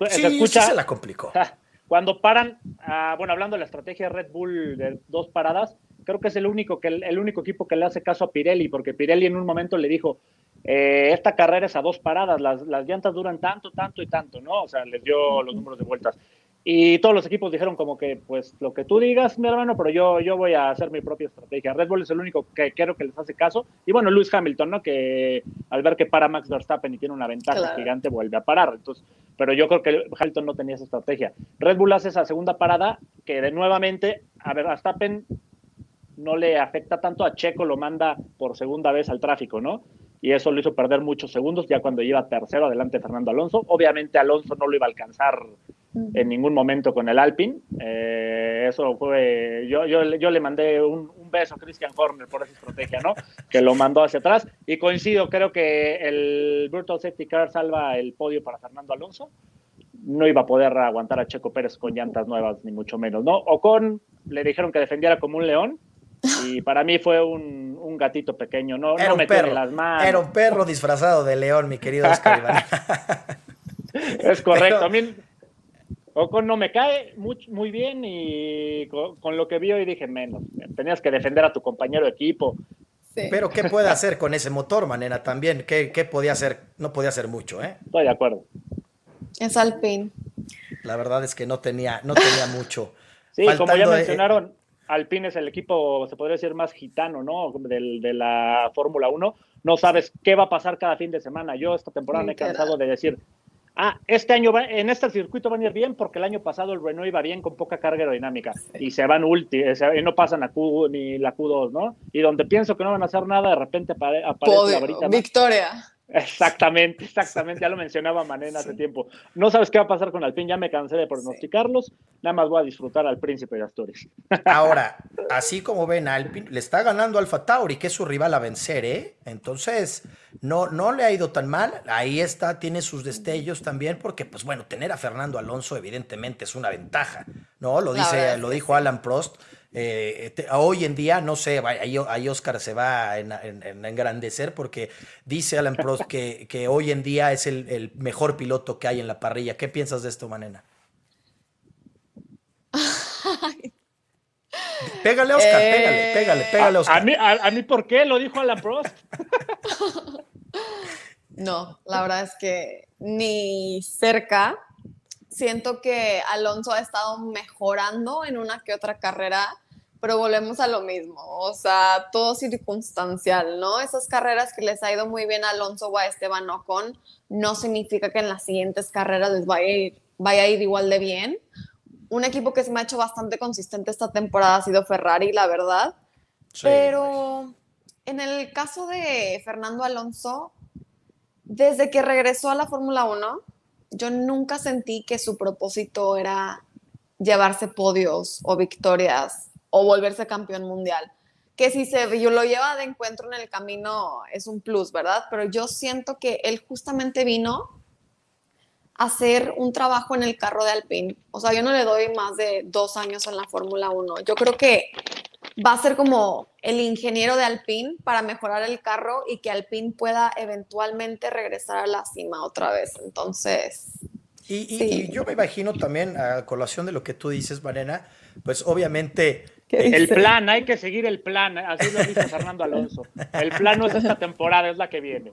se escucha, se la complicó. Cuando paran, ah, bueno, hablando de la estrategia de Red Bull de dos paradas, creo que es el único, que, el único equipo que le hace caso a Pirelli, porque Pirelli en un momento le dijo, eh, esta carrera es a dos paradas, las, las, llantas duran tanto, tanto y tanto, ¿no? O sea, les dio los números de vueltas. Y todos los equipos dijeron como que, pues, lo que tú digas, mi hermano, pero yo, yo voy a hacer mi propia estrategia. Red Bull es el único que creo que les hace caso. Y bueno, Lewis Hamilton, ¿no? Que al ver que para Max Verstappen y tiene una ventaja gigante, vuelve a parar. Entonces, pero yo creo que Hamilton no tenía esa estrategia. Red Bull hace esa segunda parada que de nuevamente, a ver, Verstappen no le afecta tanto a Checo, lo manda por segunda vez al tráfico, ¿no? Y eso lo hizo perder muchos segundos ya cuando iba tercero adelante Fernando Alonso. Obviamente Alonso no lo iba a alcanzar en ningún momento con el Alpine. Eh, eso fue, yo, yo, yo le mandé un, beso a Christian Horner por esa estrategia, ¿no? Que lo mandó hacia atrás. Y coincido, creo que el Virtual Safety Car salva el podio para Fernando Alonso. No iba a poder aguantar a Checo Pérez con llantas nuevas, ni mucho menos, ¿no? Ocon le dijeron que defendiera como un león. Y para mí fue un, un gatito pequeño, no, era no un perro, las manos. Era un perro disfrazado de león, mi querido Oscar Es correcto. A mí Ocon no me cae muy, muy bien y con, lo que vi hoy dije menos. Tenías que defender a tu compañero de equipo. Pero ¿qué puede hacer con ese motor, Manena? También, ¿qué, ¿qué, podía hacer? No podía hacer mucho, ¿eh? Estoy de acuerdo. Es Alpine. La verdad es que no tenía, no tenía mucho. Sí, como ya mencionaron, Alpine es el equipo, se podría decir, más gitano, ¿no? de la Fórmula 1. No sabes qué va a pasar cada fin de semana. Yo esta temporada me he cansado de decir, ah, este año va, en este circuito van a ir bien porque el año pasado el Renault iba bien con poca carga aerodinámica y se van ulti, y no pasan a Q ni la Q2, ¿no? Y donde pienso que no van a hacer nada, de repente aparece la. Victoria. Exactamente, exactamente, ya lo mencionaba Manena hace tiempo. No sabes qué va a pasar con Alpine, ya me cansé de pronosticarlos, nada más voy a disfrutar al príncipe de Asturias. Ahora, así como ven, Alpine le está ganando Alfa Tauri, que es su rival a vencer, ¿eh? Entonces, no, no le ha ido tan mal, ahí está, tiene sus destellos también, porque, pues bueno, tener a Fernando Alonso evidentemente es una ventaja, ¿no? Lo, dice, lo dijo Alan Prost. Eh, hoy en día, no sé, ahí, Oscar se va a engrandecer porque dice Alan Prost que, que hoy en día es el, mejor piloto que hay en la parrilla. ¿Qué piensas de esto, Manena? Pégale, Oscar, pégale, pégale, pégale, Oscar. A, mí, a, mí, ¿por qué? Lo dijo Alan Prost. no, la verdad es que ni cerca siento que Alonso ha estado mejorando en una que otra carrera, pero volvemos a lo mismo, o sea, todo circunstancial, ¿no? Esas carreras que les ha ido muy bien a Alonso o a Esteban Ocon, no significa que en las siguientes carreras les vaya a ir, vaya a ir igual de bien. Un equipo que se me ha hecho bastante consistente esta temporada ha sido Ferrari, la verdad. Pero en el caso de Fernando Alonso, desde que regresó a la Fórmula 1, yo nunca sentí que su propósito era llevarse podios o victorias o volverse campeón mundial. Que si se yo lo lleva de encuentro en el camino es un plus, ¿verdad? Pero yo siento que él justamente vino a hacer un trabajo en el carro de Alpine. O sea, yo no le doy más de dos años en la Fórmula 1. Yo creo que va a ser como el ingeniero de Alpine para mejorar el carro y que Alpine pueda eventualmente regresar a la cima otra vez. Entonces. Y, yo me imagino también, a colación de lo que tú dices, Marena, pues obviamente. El plan, hay que seguir el plan, así lo dice Fernando Alonso. El plan no es esta temporada, es la que viene.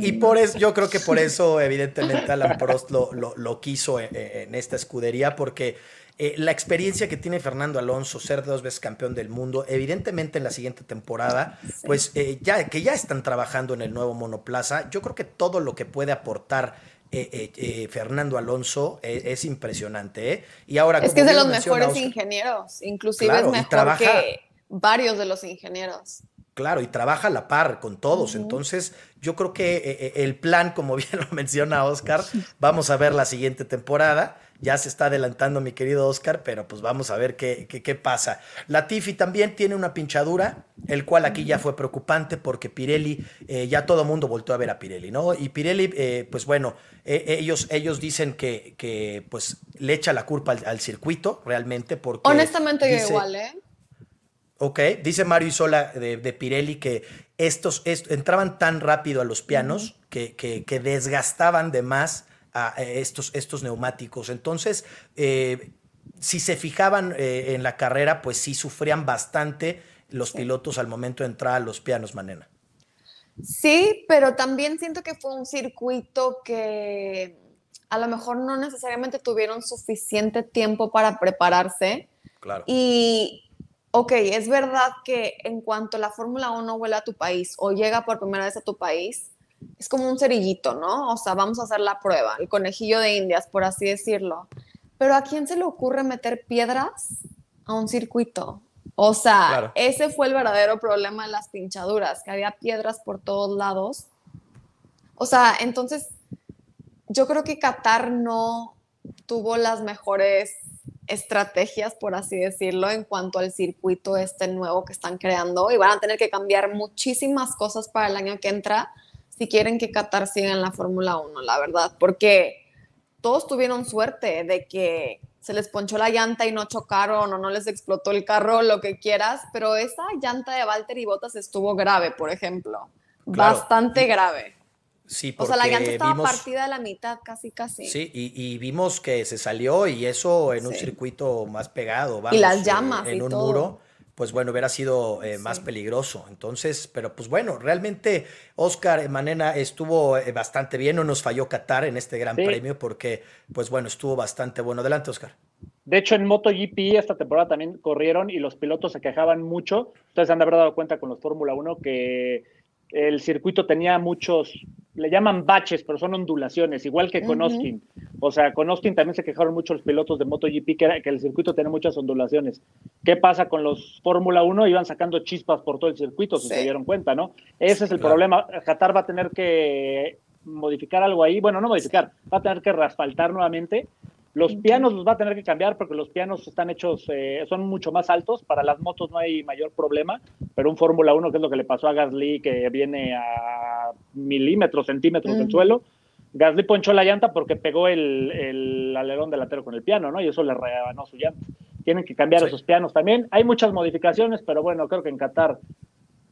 Y por eso, yo creo que por eso, evidentemente, Alan Prost lo, lo, quiso en, en esta escudería, porque eh, la experiencia que tiene Fernando Alonso, ser dos veces campeón del mundo, evidentemente en la siguiente temporada, pues eh, ya que ya están trabajando en el nuevo monoplaza, yo creo que todo lo que puede aportar eh, Fernando Alonso es, impresionante. Y ahora, es que es de los mejores ingenieros, inclusive es mejor que varios de los ingenieros. Claro, y trabaja a la par con todos. Entonces, yo creo que el plan, como bien lo menciona Oscar, vamos a ver la siguiente temporada. Ya se está adelantando mi querido Oscar, pero pues vamos a ver qué, qué, pasa. Latifi también tiene una pinchadura, el cual aquí ya fue preocupante porque Pirelli, eh, ya todo el mundo volvió a ver a Pirelli, ¿no? Y Pirelli, eh, pues bueno, eh, ellos, ellos dicen que, que, pues le echa la culpa al, circuito realmente porque... Honestamente yo igual, ¿eh? Ok, dice Mario Isola de, de Pirelli que estos, entraban tan rápido a los pianos que, que, que desgastaban de más a estos, estos neumáticos. Entonces, eh, si se fijaban eh, en la carrera, pues sí sufrían bastante los pilotos al momento de entrar a los pianos, Manena. Sí, pero también siento que fue un circuito que a lo mejor no necesariamente tuvieron suficiente tiempo para prepararse. Claro. Y, ok, es verdad que en cuanto la Fórmula 1 vuela a tu país o llega por primera vez a tu país, es como un cerillito, ¿no? O sea, vamos a hacer la prueba, el conejillo de indias, por así decirlo. Pero ¿a quién se le ocurre meter piedras a un circuito? O sea, ese fue el verdadero problema de las pinchaduras, que había piedras por todos lados. O sea, entonces, yo creo que Qatar no, tuvo las mejores estrategias, por así decirlo, en cuanto al circuito este nuevo que están creando y van a tener que cambiar muchísimas cosas para el año que entra si quieren que Qatar siga en la Fórmula 1, la verdad, porque todos tuvieron suerte de que se les ponchó la llanta y no chocaron o no les explotó el carro, lo que quieras, pero esa llanta de Valtteri Bottas estuvo grave, por ejemplo, bastante grave. Sí, o sea, la llanta estaba partida a la mitad, casi, casi. Sí, y, vimos que se salió y eso en un circuito más pegado, vamos, y las llamas en un muro pues bueno, hubiera sido eh, más peligroso. Entonces, pero pues bueno, realmente Oscar Manena estuvo eh, bastante bien, no nos falló Qatar en este gran premio porque, pues bueno, estuvo bastante bueno. Adelante, Oscar. De hecho, en MotoGP esta temporada también corrieron y los pilotos se quejaban mucho. Ustedes han de haber dado cuenta con los Fórmula 1 que el circuito tenía muchos, le llaman baches, pero son ondulaciones, igual que con Austin. O sea, con Austin también se quejaron mucho los pilotos de MotoGP que, que el circuito tiene muchas ondulaciones. ¿Qué pasa con los Fórmula 1? Iban sacando chispas por todo el circuito, si se dieron cuenta, ¿no? Ese es el problema. Qatar va a tener que modificar algo ahí. Bueno, no modificar, va a tener que reasfaltar nuevamente los pianos los va a tener que cambiar porque los pianos están hechos, eh, son mucho más altos. Para las motos no hay mayor problema, pero un Fórmula 1, que es lo que le pasó a Gasly, que viene a milímetros, centímetros del suelo, Gasly ponchó la llanta porque pegó el, el, alerón delantero con el piano, ¿no? Y eso le rebanó su llanta. Tienen que cambiar esos pianos también. Hay muchas modificaciones, pero bueno, creo que en Qatar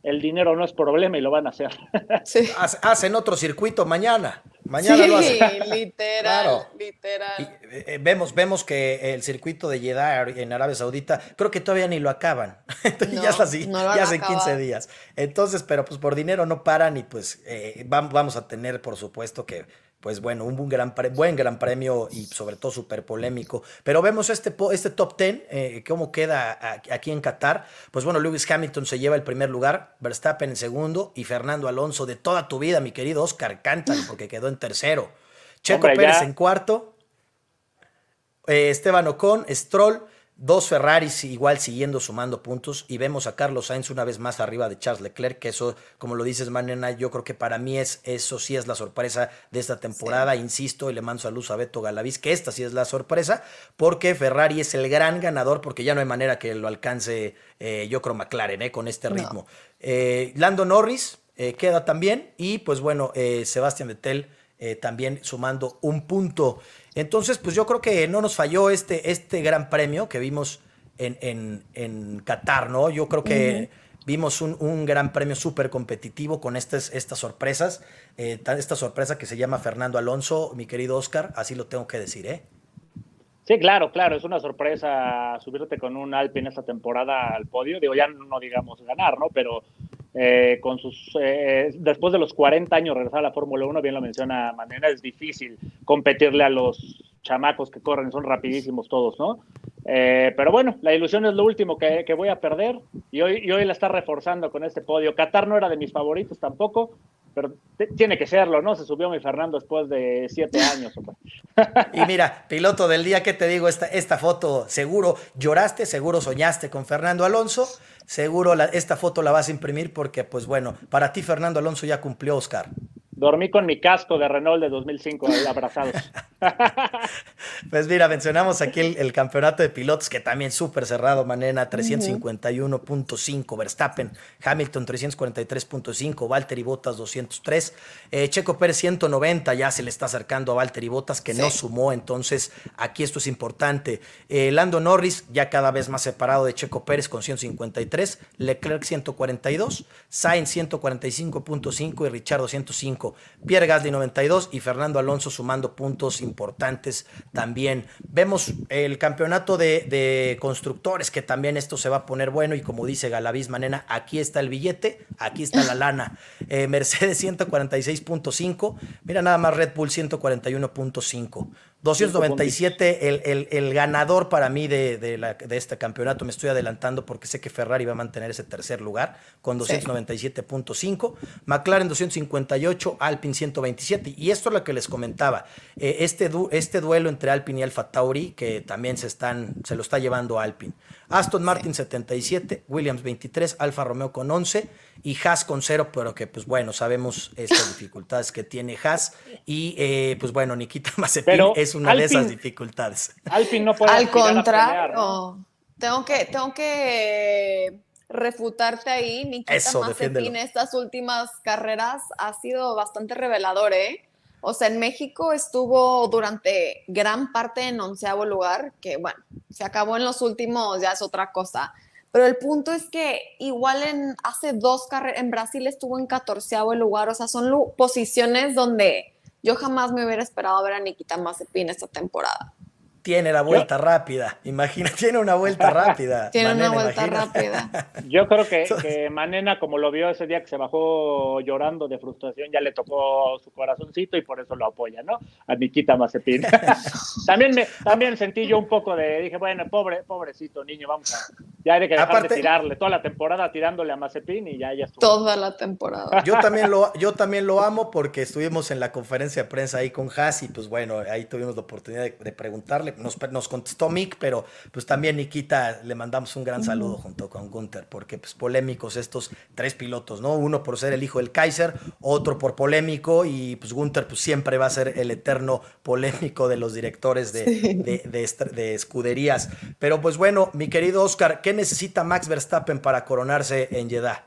el dinero no es problema y lo van a hacer. Sí. Hacen otro circuito mañana. Mañana lo hacen. literal, literal. Eh, eh, vemos, vemos que el circuito de Jeddah en Arabia Saudita, creo que todavía ni lo acaban. ya es así, ya hace 15 días. Entonces, pero pues por dinero no paran y pues eh, vamos a tener, por supuesto, que pues bueno, un, gran buen gran premio y sobre todo súper polémico. Pero vemos este, este top 10, eh, cómo queda aquí en Qatar. Pues bueno, Lewis Hamilton se lleva el primer lugar, Verstappen en segundo y Fernando Alonso de toda tu vida, mi querido Oscar, cántalo porque quedó en tercero. Checo Pérez en cuarto, eh, Esteban Ocon, Stroll, Dos Ferraris igual siguiendo sumando puntos y vemos a Carlos Sainz una vez más arriba de Charles Leclerc, que eso, como lo dices, Manena, yo creo que para mí es eso sí es la sorpresa de esta temporada, insisto, y le mando saludos a Beto Galaviz, que esta sí es la sorpresa, porque Ferrari es el gran ganador, porque ya no hay manera que lo alcance eh, yo creo McLaren eh, con este ritmo. Eh, Lando Norris queda también y pues bueno, Sebastián Vettel también sumando un punto. Entonces, pues yo creo que no nos falló este, este gran premio que vimos en, en, Qatar, ¿no? Yo creo que vimos un, gran premio súper competitivo con estas, estas sorpresas. Eh, esta sorpresa que se llama Fernando Alonso, mi querido Oscar, así lo tengo que decir, ¿eh? Sí, claro, claro, es una sorpresa subirte con un Alpine esta temporada al podio. Digo, ya no digamos ganar, ¿no? Pero eh, con sus eh, después de los 40 años regresar a la Fórmula 1, bien lo menciona Manena, es difícil competirle a los chamacos que corren, son rapidísimos todos, ¿no? Eh, pero bueno, la ilusión es lo último que, voy a perder y hoy, y hoy la está reforzando con este podio. Qatar no era de mis favoritos tampoco, pero tiene que serlo, ¿no? Se subió mi Fernando después de siete años. y mira, piloto del día, ¿qué te digo? Esta, esta foto, seguro lloraste, seguro soñaste con Fernando Alonso, seguro esta foto la vas a imprimir porque, pues bueno, para ti Fernando Alonso ya cumplió, Oscar. Dormí con mi casco de Renault de 2005 ahí abrazados. pues mira, mencionamos aquí el, campeonato de pilotos que también súper cerrado, Manena, 351.5, Verstappen, Hamilton 343.5, Valtteri Bottas 203, eh, Checo Pérez 190, ya se le está acercando a Valtteri Bottas que no sumó, entonces aquí esto es importante. Eh, Lando Norris ya cada vez más separado de Checo Pérez con 153, Leclerc 142, Sainz 145.5 y Richard 105. Pierre Gasly 92 y Fernando Alonso sumando puntos importantes también. Vemos el campeonato de, constructores, que también esto se va a poner bueno y como dice Galaviz Manena, aquí está el billete, aquí está la lana. Eh, Mercedes 146.5, mira nada más Red Bull 141.5. 297, el, el, el, ganador para mí de, de, este campeonato, me estoy adelantando porque sé que Ferrari va a mantener ese tercer lugar con 297.5, McLaren 258, Alpine 127. Y esto es lo que les comentaba, eh, este, este duelo entre Alpine y Alfa Tauri, que también se, están, se lo está llevando Alpine. Aston Martin 77, Williams 23, Alfa Romeo con 11 y Haas con 0, pero que pues pues bueno, sabemos estas dificultades que tiene Haas y eh, pues bueno, Nikita Mazepin es una de esas dificultades. Alpin no puede Al contrario, tengo que, tengo que refutarte ahí, Nikita Mazepin, estas últimas carreras ha sido bastante revelador, ¿eh? O sea, en México estuvo durante gran parte en onceavo lugar, que bueno, se acabó en los últimos, ya es otra cosa. Pero el punto es que igual en hace dos carreras, en Brasil estuvo en catorceavo lugar, o sea, son posiciones donde yo jamás me hubiera esperado ver a Nikita Mazepin esta temporada tiene la vuelta rápida. Imagina, tiene una vuelta rápida. tiene una vuelta rápida. Yo creo que, Manena, como lo vio ese día que se bajó llorando de frustración, ya le tocó su corazoncito y por eso lo apoya, ¿no? A Nikita Mazepin. también, me, también sentí yo un poco de, dije, bueno, pobre, pobrecito niño, vamos a, ya hay que dejar de tirarle toda la temporada tirándole a Mazepin y ya, ya estuvo. Toda la temporada. Yo también lo, yo también lo amo porque estuvimos en la conferencia de prensa ahí con Haas y pues bueno, ahí tuvimos la oportunidad de preguntarle nos, contestó Mick, pero pues también Nikita le mandamos un gran saludo junto con Gunther, porque pues polémicos estos tres pilotos, ¿no? Uno por ser el hijo del Kaiser, otro por polémico y pues Gunther pues siempre va a ser el eterno polémico de los directores de, de, escuderías. Pero pues bueno, mi querido Oscar, ¿qué necesita Max Verstappen para coronarse en Jeddah?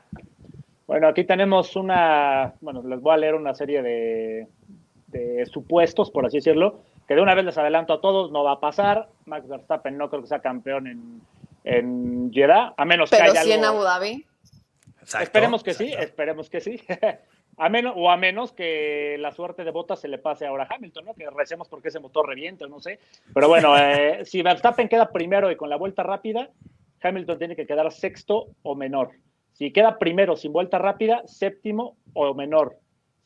Bueno, aquí tenemos una, bueno, les voy a leer una serie de, de supuestos, por así decirlo, que de una vez les adelanto a todos, no va a pasar. Max Verstappen no creo que sea campeón en, en Jeddah, a menos que haya sí en Abu Dhabi. esperemos que sí, esperemos que sí. a menos, o a menos que la suerte de botas se le pase ahora a Hamilton, ¿no? Que recemos porque ese motor revienta, no sé. Pero bueno, eh, si Verstappen queda primero y con la vuelta rápida, Hamilton tiene que quedar sexto o menor. Si queda primero sin vuelta rápida, séptimo o menor.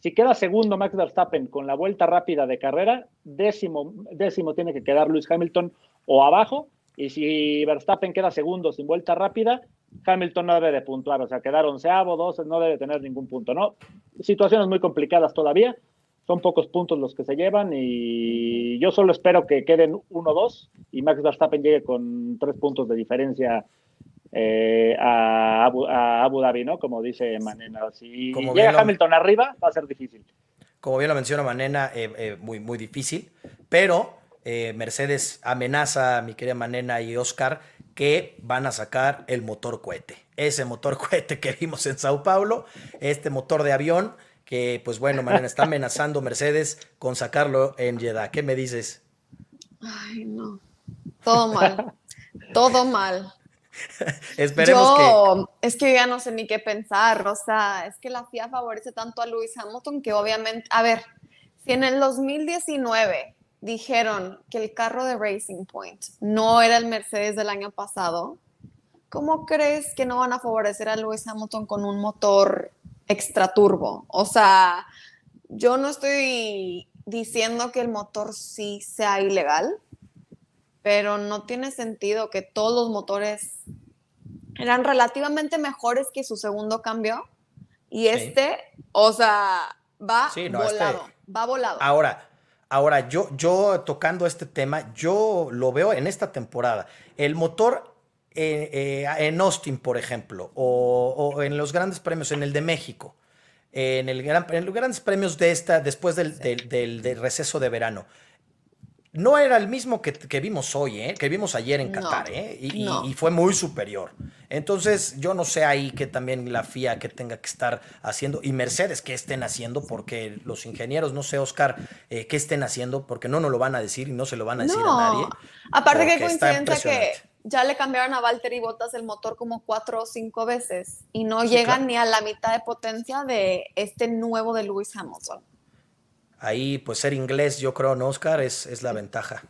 Si queda segundo Max Verstappen con la vuelta rápida de carrera, décimo, décimo tiene que quedar Lewis Hamilton o abajo. Y si Verstappen queda segundo sin vuelta rápida, Hamilton no debe de puntuar. O sea, quedar onceavo, doce, no debe tener ningún punto, ¿no? Situaciones muy complicadas todavía. Son pocos puntos los que se llevan y yo solo espero que queden uno, dos y Max Verstappen llegue con tres puntos de diferencia eh, a, Abu, Dhabi, ¿no? Como dice Manena. Si llega Hamilton arriba, va a ser difícil. Como bien lo menciona Manena, eh, eh, muy, muy difícil, pero Mercedes amenaza, mi querida Manena y Oscar, que van a sacar el motor cohete. Ese motor cohete que vimos en Sao Paulo, este motor de avión, que pues bueno, Manena está amenazando Mercedes con sacarlo en Jeddah. ¿Qué me dices? Ay, no. Todo mal. Todo mal. Esperemos yo, Es que ya no sé ni qué pensar, o sea, es que la FIA favorece tanto a Luis Hamilton que obviamente, a ver, si en el 2019 dijeron que el carro de Racing Point no era el Mercedes del año pasado, ¿cómo crees que no van a favorecer a Luis Hamilton con un motor extra turbo? O sea, yo no estoy diciendo que el motor sí sea ilegal, pero no tiene sentido que todos los motores eran relativamente mejores que su segundo cambio y este, o sea, va este volado, va volado. Ahora, ahora yo, yo tocando este tema, yo lo veo en esta temporada. El motor eh, eh, en Austin, por ejemplo, o, en los grandes premios, en el de México, en, el en los grandes premios de esta, después del, del receso de verano no era el mismo que, vimos hoy, ¿eh? que vimos ayer en Qatar, ¿eh? y, fue muy superior. Entonces, yo no sé ahí que también la FIA que tenga que estar haciendo, y Mercedes que estén haciendo, porque los ingenieros, no sé, Oscar, eh, qué estén haciendo, porque no nos lo van a decir y no se lo van a decir a nadie. Aparte que coincidencia que ya le cambiaron a Valtteri Bottas el motor como cuatro o cinco veces y no llegan ni a la mitad de potencia de este nuevo de Lewis Hamilton ahí pues ser inglés, yo creo, ¿no, Oscar? Es, es la ventaja.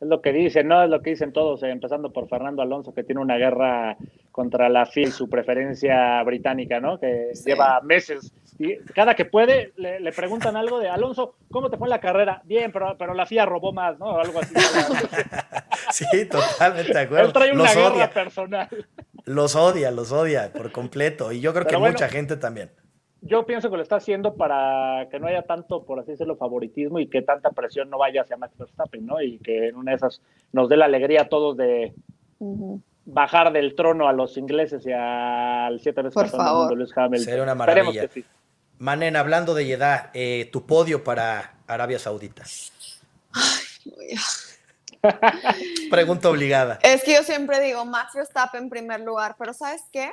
Es lo que dicen, ¿no? Es lo que dicen todos, eh, empezando por Fernando Alonso, que tiene una guerra contra la FIA y su preferencia británica, ¿no? Que lleva meses. Y cada que puede, le, preguntan algo de Alonso, ¿cómo te fue la carrera? Bien, pero, pero la FIA robó más, ¿no? Algo así. sí, totalmente de acuerdo. Él trae una guerra personal. Los odia, los odia por completo. Y yo creo que mucha gente también yo pienso que lo está haciendo para que no haya tanto, por así decirlo, favoritismo y que tanta presión no vaya hacia Max Verstappen, ¿no? Y que en una de esas nos dé la alegría a todos de bajar del trono a los ingleses y al siete veces por favor. Luis Hamilton. Sería una maravilla. Manen, hablando de Jeddah, eh, tu podio para Arabia Saudita. Ay, Pregunta obligada. Es que yo siempre digo Max Verstappen en primer lugar, pero ¿sabes qué?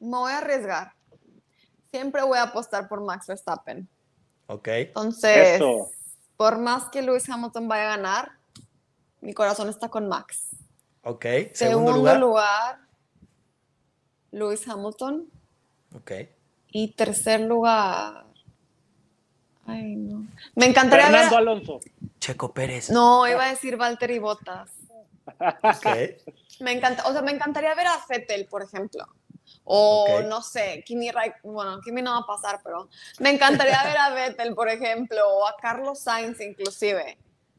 Me voy a arriesgar. Siempre voy a apostar por Max Verstappen. Ok. Entonces, por más que Lewis Hamilton vaya a ganar, mi corazón está con Max. Ok. Segundo, lugar? lugar, Lewis Hamilton. Ok. Y tercer lugar. Ay, no. Me encantaría Fernando Alonso. Checo Pérez. No, iba a decir Valtteri Bottas. Ok. Me encanta, o sea, me encantaría ver a Fettel, por ejemplo. O no sé, Kimi bueno, Kimi no va a pasar, pero me encantaría ver a Vettel, por ejemplo, o a Carlos Sainz inclusive.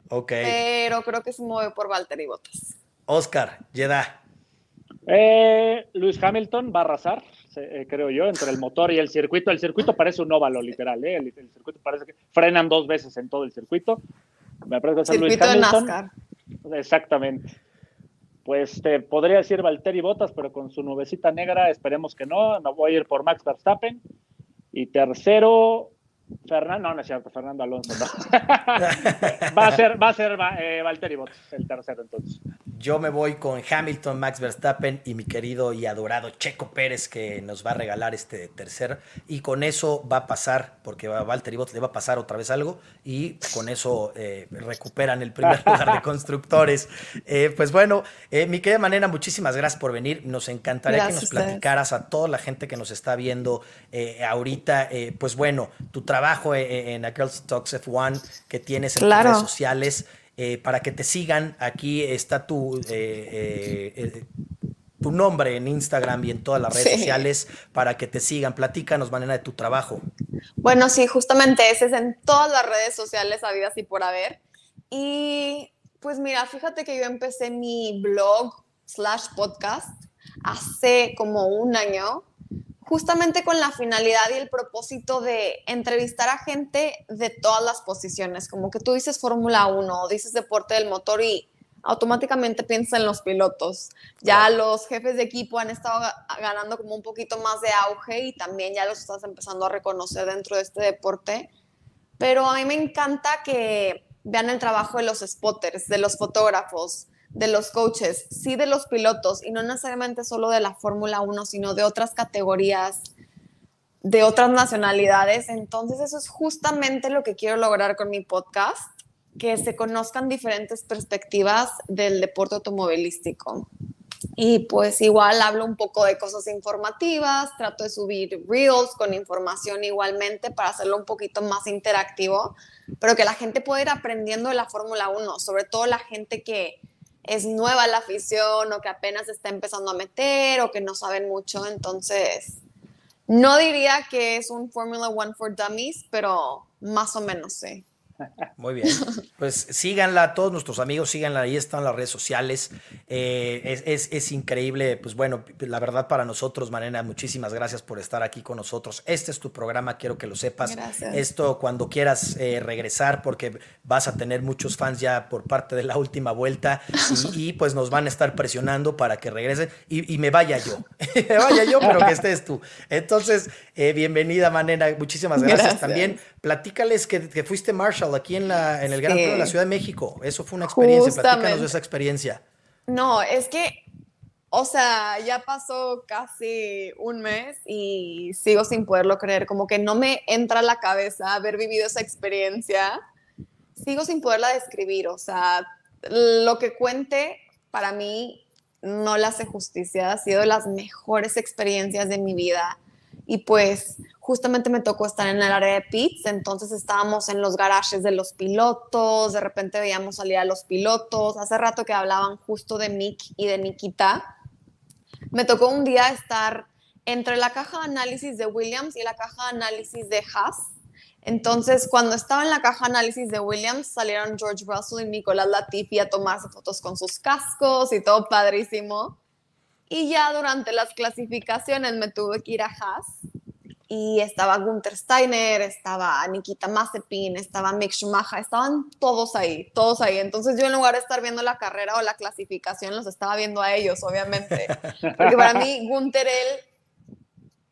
Ok. Pero creo que se mueve por Valtteri Bottas. Oscar, Jeddah. Eh, Luis Hamilton va a arrasar, eh, creo yo, entre el motor y el circuito. El circuito parece un óvalo, literal. ¿eh? El, circuito parece que frenan dos veces en todo el circuito. Me parece que Luis Hamilton. De NASCAR. Exactamente pues te podría decir Valtteri Bottas, pero con su nubecita negra esperemos que no. No voy a ir por Max Verstappen. Y tercero, Fernando, no, no es cierto, Fernando Alonso, no. va a ser, va a ser eh, Valtteri Bottas el tercero entonces. Yo me voy con Hamilton, Max Verstappen y mi querido y adorado Checo Pérez que nos va a regalar este tercer. Y con eso va a pasar, porque a Valtteri Bottas le va a pasar otra vez algo y con eso eh, recuperan el primer lugar de constructores. Eh, pues bueno, eh, mi querida Manena, muchísimas gracias por venir. Nos encantaría que nos platicaras a toda la gente que nos está viendo ahorita. pues bueno, tu trabajo en, en Girls Talks F1 que tienes en las redes sociales. Eh, para que te sigan. Aquí está tu, eh, eh, tu nombre en Instagram y en todas las redes sociales para que te sigan. Platícanos, manera de tu trabajo. Bueno, sí, justamente ese es en todas las redes sociales habidas y por haber. Y pues mira, fíjate que yo empecé mi blog slash podcast hace como un año justamente con la finalidad y el propósito de entrevistar a gente de todas las posiciones, como que tú dices Fórmula 1 o dices deporte del motor y automáticamente piensas en los pilotos. Ya los jefes de equipo han estado ganando como un poquito más de auge y también ya los estás empezando a reconocer dentro de este deporte. Pero a mí me encanta que vean el trabajo de los spotters, de los fotógrafos, de los coaches, sí de los pilotos y no necesariamente solo de la Fórmula 1, sino de otras categorías, de otras nacionalidades. Entonces eso es justamente lo que quiero lograr con mi podcast, que se conozcan diferentes perspectivas del deporte automovilístico. Y pues igual hablo un poco de cosas informativas, trato de subir reels con información igualmente para hacerlo un poquito más interactivo, pero que la gente pueda ir aprendiendo de la Fórmula 1, sobre todo la gente que es nueva la afición o que apenas está empezando a meter o que no saben mucho. Entonces, no diría que es un Formula One for Dummies, pero más o menos sí. Muy bien. Pues síganla, todos nuestros amigos, síganla, ahí están las redes sociales. Eh, es, increíble, pues bueno, la verdad para nosotros, Marena, muchísimas gracias por estar aquí con nosotros. Este es tu programa, quiero que lo sepas. Gracias. Esto cuando quieras eh, regresar, porque vas a tener muchos fans ya por parte de la última vuelta y, pues nos van a estar presionando para que regresen y, me vaya yo. me vaya yo, pero que estés tú. Entonces, eh, bienvenida, Manena, muchísimas gracias, también. Platícales que, que fuiste Marshall aquí en, la, en el Gran Premio de la Ciudad de México. Eso fue una experiencia. Platícanos de esa experiencia. No, es que, o sea, ya pasó casi un mes y sigo sin poderlo creer. Como que no me entra a la cabeza haber vivido esa experiencia. Sigo sin poderla describir. O sea, lo que cuente para mí no le hace justicia. Ha sido de las mejores experiencias de mi vida. Y pues justamente me tocó estar en el área de pits, entonces estábamos en los garajes de los pilotos, de repente veíamos salir a los pilotos, hace rato que hablaban justo de Mick y de Nikita. Me tocó un día estar entre la caja de análisis de Williams y la caja de análisis de Haas. Entonces, cuando estaba en la caja análisis de Williams, salieron George Russell y Nicolás Latifi a tomarse fotos con sus cascos y todo padrísimo. Y ya durante las clasificaciones me tuve que ir a Haas y estaba Gunther Steiner, estaba Nikita Mazepin, estaba Mick Schumacher, estaban todos ahí, todos ahí. Entonces yo en lugar de estar viendo la carrera o la clasificación, los estaba viendo a ellos, obviamente. Porque para mí Gunther, él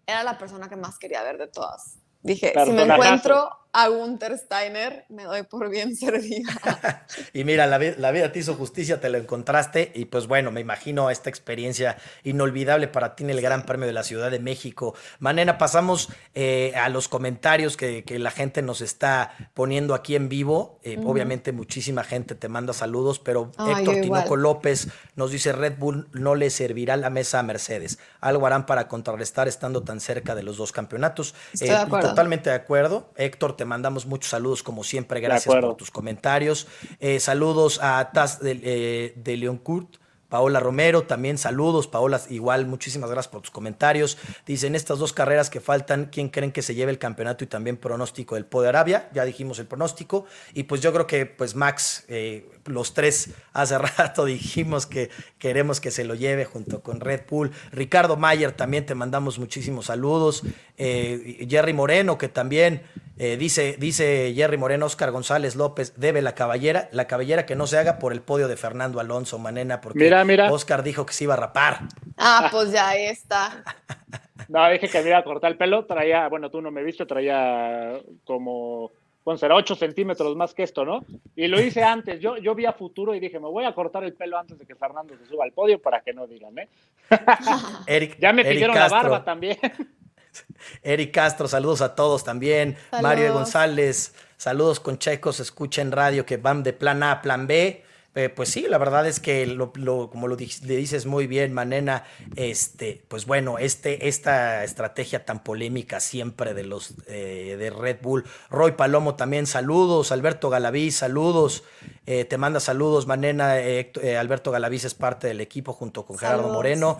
era la persona que más quería ver de todas. Dije, si me encuentro a Gunther Steiner, me doy por bien servida. y mira, la, vida te hizo justicia, te lo encontraste y pues bueno, me imagino esta experiencia inolvidable para ti en el Gran Premio de la Ciudad de México. Manena, pasamos eh, a los comentarios que, la gente nos está poniendo aquí en vivo. Eh, obviamente muchísima gente te manda saludos, pero Héctor Tinoco López nos dice Red Bull no le servirá la mesa a Mercedes. Algo harán para contrarrestar estando tan cerca de los dos campeonatos. Eh, totalmente de acuerdo. Héctor, te mandamos muchos saludos, como siempre. Gracias por tus comentarios. Eh, saludos a Taz de, eh, de León Kurt. Paola Romero, también saludos. Paola, igual, muchísimas gracias por tus comentarios. Dicen estas dos carreras que faltan, ¿quién creen que se lleve el campeonato y también pronóstico del Poder Arabia? Ya dijimos el pronóstico. Y pues yo creo que, pues Max, eh, los tres hace rato dijimos que queremos que se lo lleve junto con Red Bull. Ricardo Mayer, también te mandamos muchísimos saludos. Eh, Jerry Moreno, que también eh, dice, dice Jerry Moreno, Oscar González López, debe la caballera, la caballera que no se haga por el podio de Fernando Alonso Manena, porque mira, mira. Oscar dijo que se iba a rapar. Ah, pues ya ahí está. no, dije que me iba a cortar el pelo, traía, bueno, tú no me viste, traía como, bueno, será 8 centímetros más que esto, ¿no? Y lo hice antes, yo, yo vi a futuro y dije, me voy a cortar el pelo antes de que Fernando se suba al podio para que no digan, ¿eh? Eric, ya me pidieron la barba también. Eric Castro, saludos a todos también. Mario González, saludos con Checos, escuchen radio que van de plan A a plan B. Eh, pues sí, la verdad es que lo, como lo le dices muy bien, Manena, este, pues bueno, este, esta estrategia tan polémica siempre de los eh, de Red Bull. Roy Palomo también, saludos. Alberto Galaví, saludos. Eh, te manda saludos, Manena. Alberto Galaví es parte del equipo junto con Gerardo Moreno.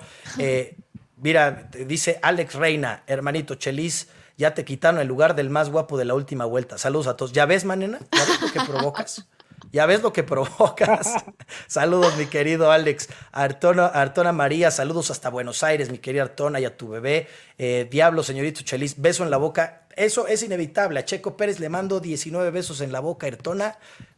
Mira, dice Alex Reina, hermanito Chelis, ya te quitaron el lugar del más guapo de la última vuelta. Saludos a todos. ¿Ya ves, manena? ¿Ya ves lo que provocas? ¿Ya ves lo que provocas? saludos, mi querido Alex. Artona, Artona María, saludos hasta Buenos Aires, mi querida Artona, y a tu bebé. Eh, Diablo, señorito Chelis, beso en la boca. Eso es inevitable. A Checo Pérez le mando 19 besos en la boca, Artona.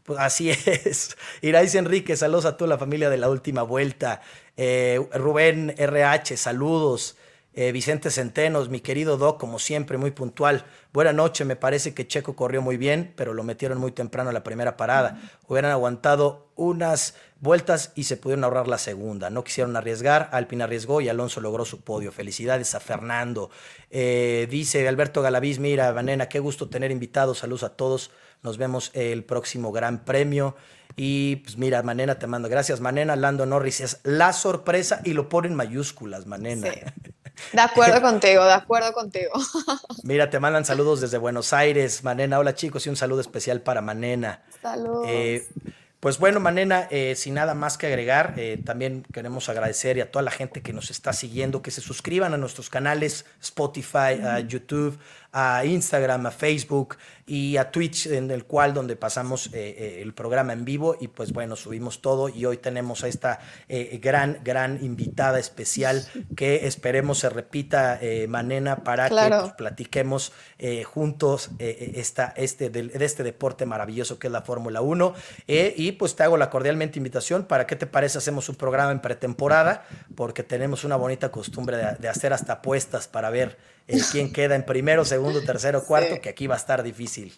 Pues así es. Iraís Enrique, saludos a toda la familia de la última vuelta. Eh, Rubén RH, saludos. Eh, Vicente Centenos, mi querido Doc, como siempre, muy puntual. Buena noche, me parece que Checo corrió muy bien, pero lo metieron muy temprano a la primera parada. Hubieran aguantado unas vueltas y se pudieron ahorrar la segunda. No quisieron arriesgar, Alpine arriesgó y Alonso logró su podio. Felicidades a Fernando. Eh, dice Alberto Galaviz, mira, Vanena, qué gusto tener invitados. Saludos a todos. Nos vemos el próximo Gran Premio. Y pues mira, Manena te mando. Gracias, Manena. Lando Norris es la sorpresa y lo pone en mayúsculas, Manena. De acuerdo contigo, de acuerdo contigo. Mira, te mandan saludos desde Buenos Aires, Manena. Hola chicos y un saludo especial para Manena. Saludos. Eh, pues bueno, Manena, eh, sin nada más que agregar, eh, también queremos agradecer a toda la gente que nos está siguiendo, que se suscriban a nuestros canales Spotify, YouTube, a Instagram, a Facebook y a Twitch, en el cual donde pasamos eh, eh, el programa en vivo. Y pues bueno, subimos todo y hoy tenemos a esta eh, gran, gran invitada especial que esperemos se repita, Manena, para que pues, platiquemos juntos esta, este, de, de, este deporte maravilloso que es la Fórmula 1 y pues te hago la cordialmente invitación para qué te parece hacemos un programa en pretemporada porque tenemos una bonita costumbre de, de hacer hasta apuestas para ver quién queda en primero, segundo, tercero, cuarto, que aquí va a estar difícil.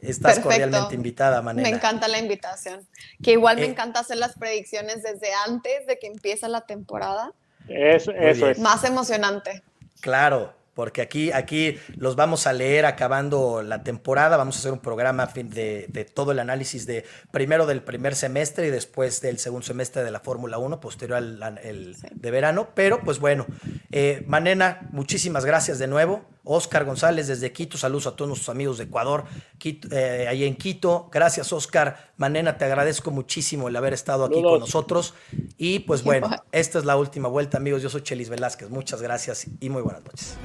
Estás cordialmente invitada, Manena. Me encanta la invitación. Que igual me eh, encanta hacer las predicciones desde antes de que empiece la temporada. Eso, eso es. Más emocionante. Claro, porque aquí, aquí los vamos a leer acabando la temporada, vamos a hacer un programa de, de todo el análisis de primero del primer semestre y después del segundo semestre de la Fórmula 1, posterior al el, de verano, pero pues bueno, eh, Manena, muchísimas gracias de nuevo. Oscar González desde Quito, saludos a todos nuestros amigos de Ecuador, eh, ahí en Quito. Gracias, Oscar. Manena, te agradezco muchísimo el haber estado aquí con nosotros. Y pues bueno, esta es la última vuelta, amigos. Yo soy Chelis Velázquez. Muchas gracias y muy buenas noches.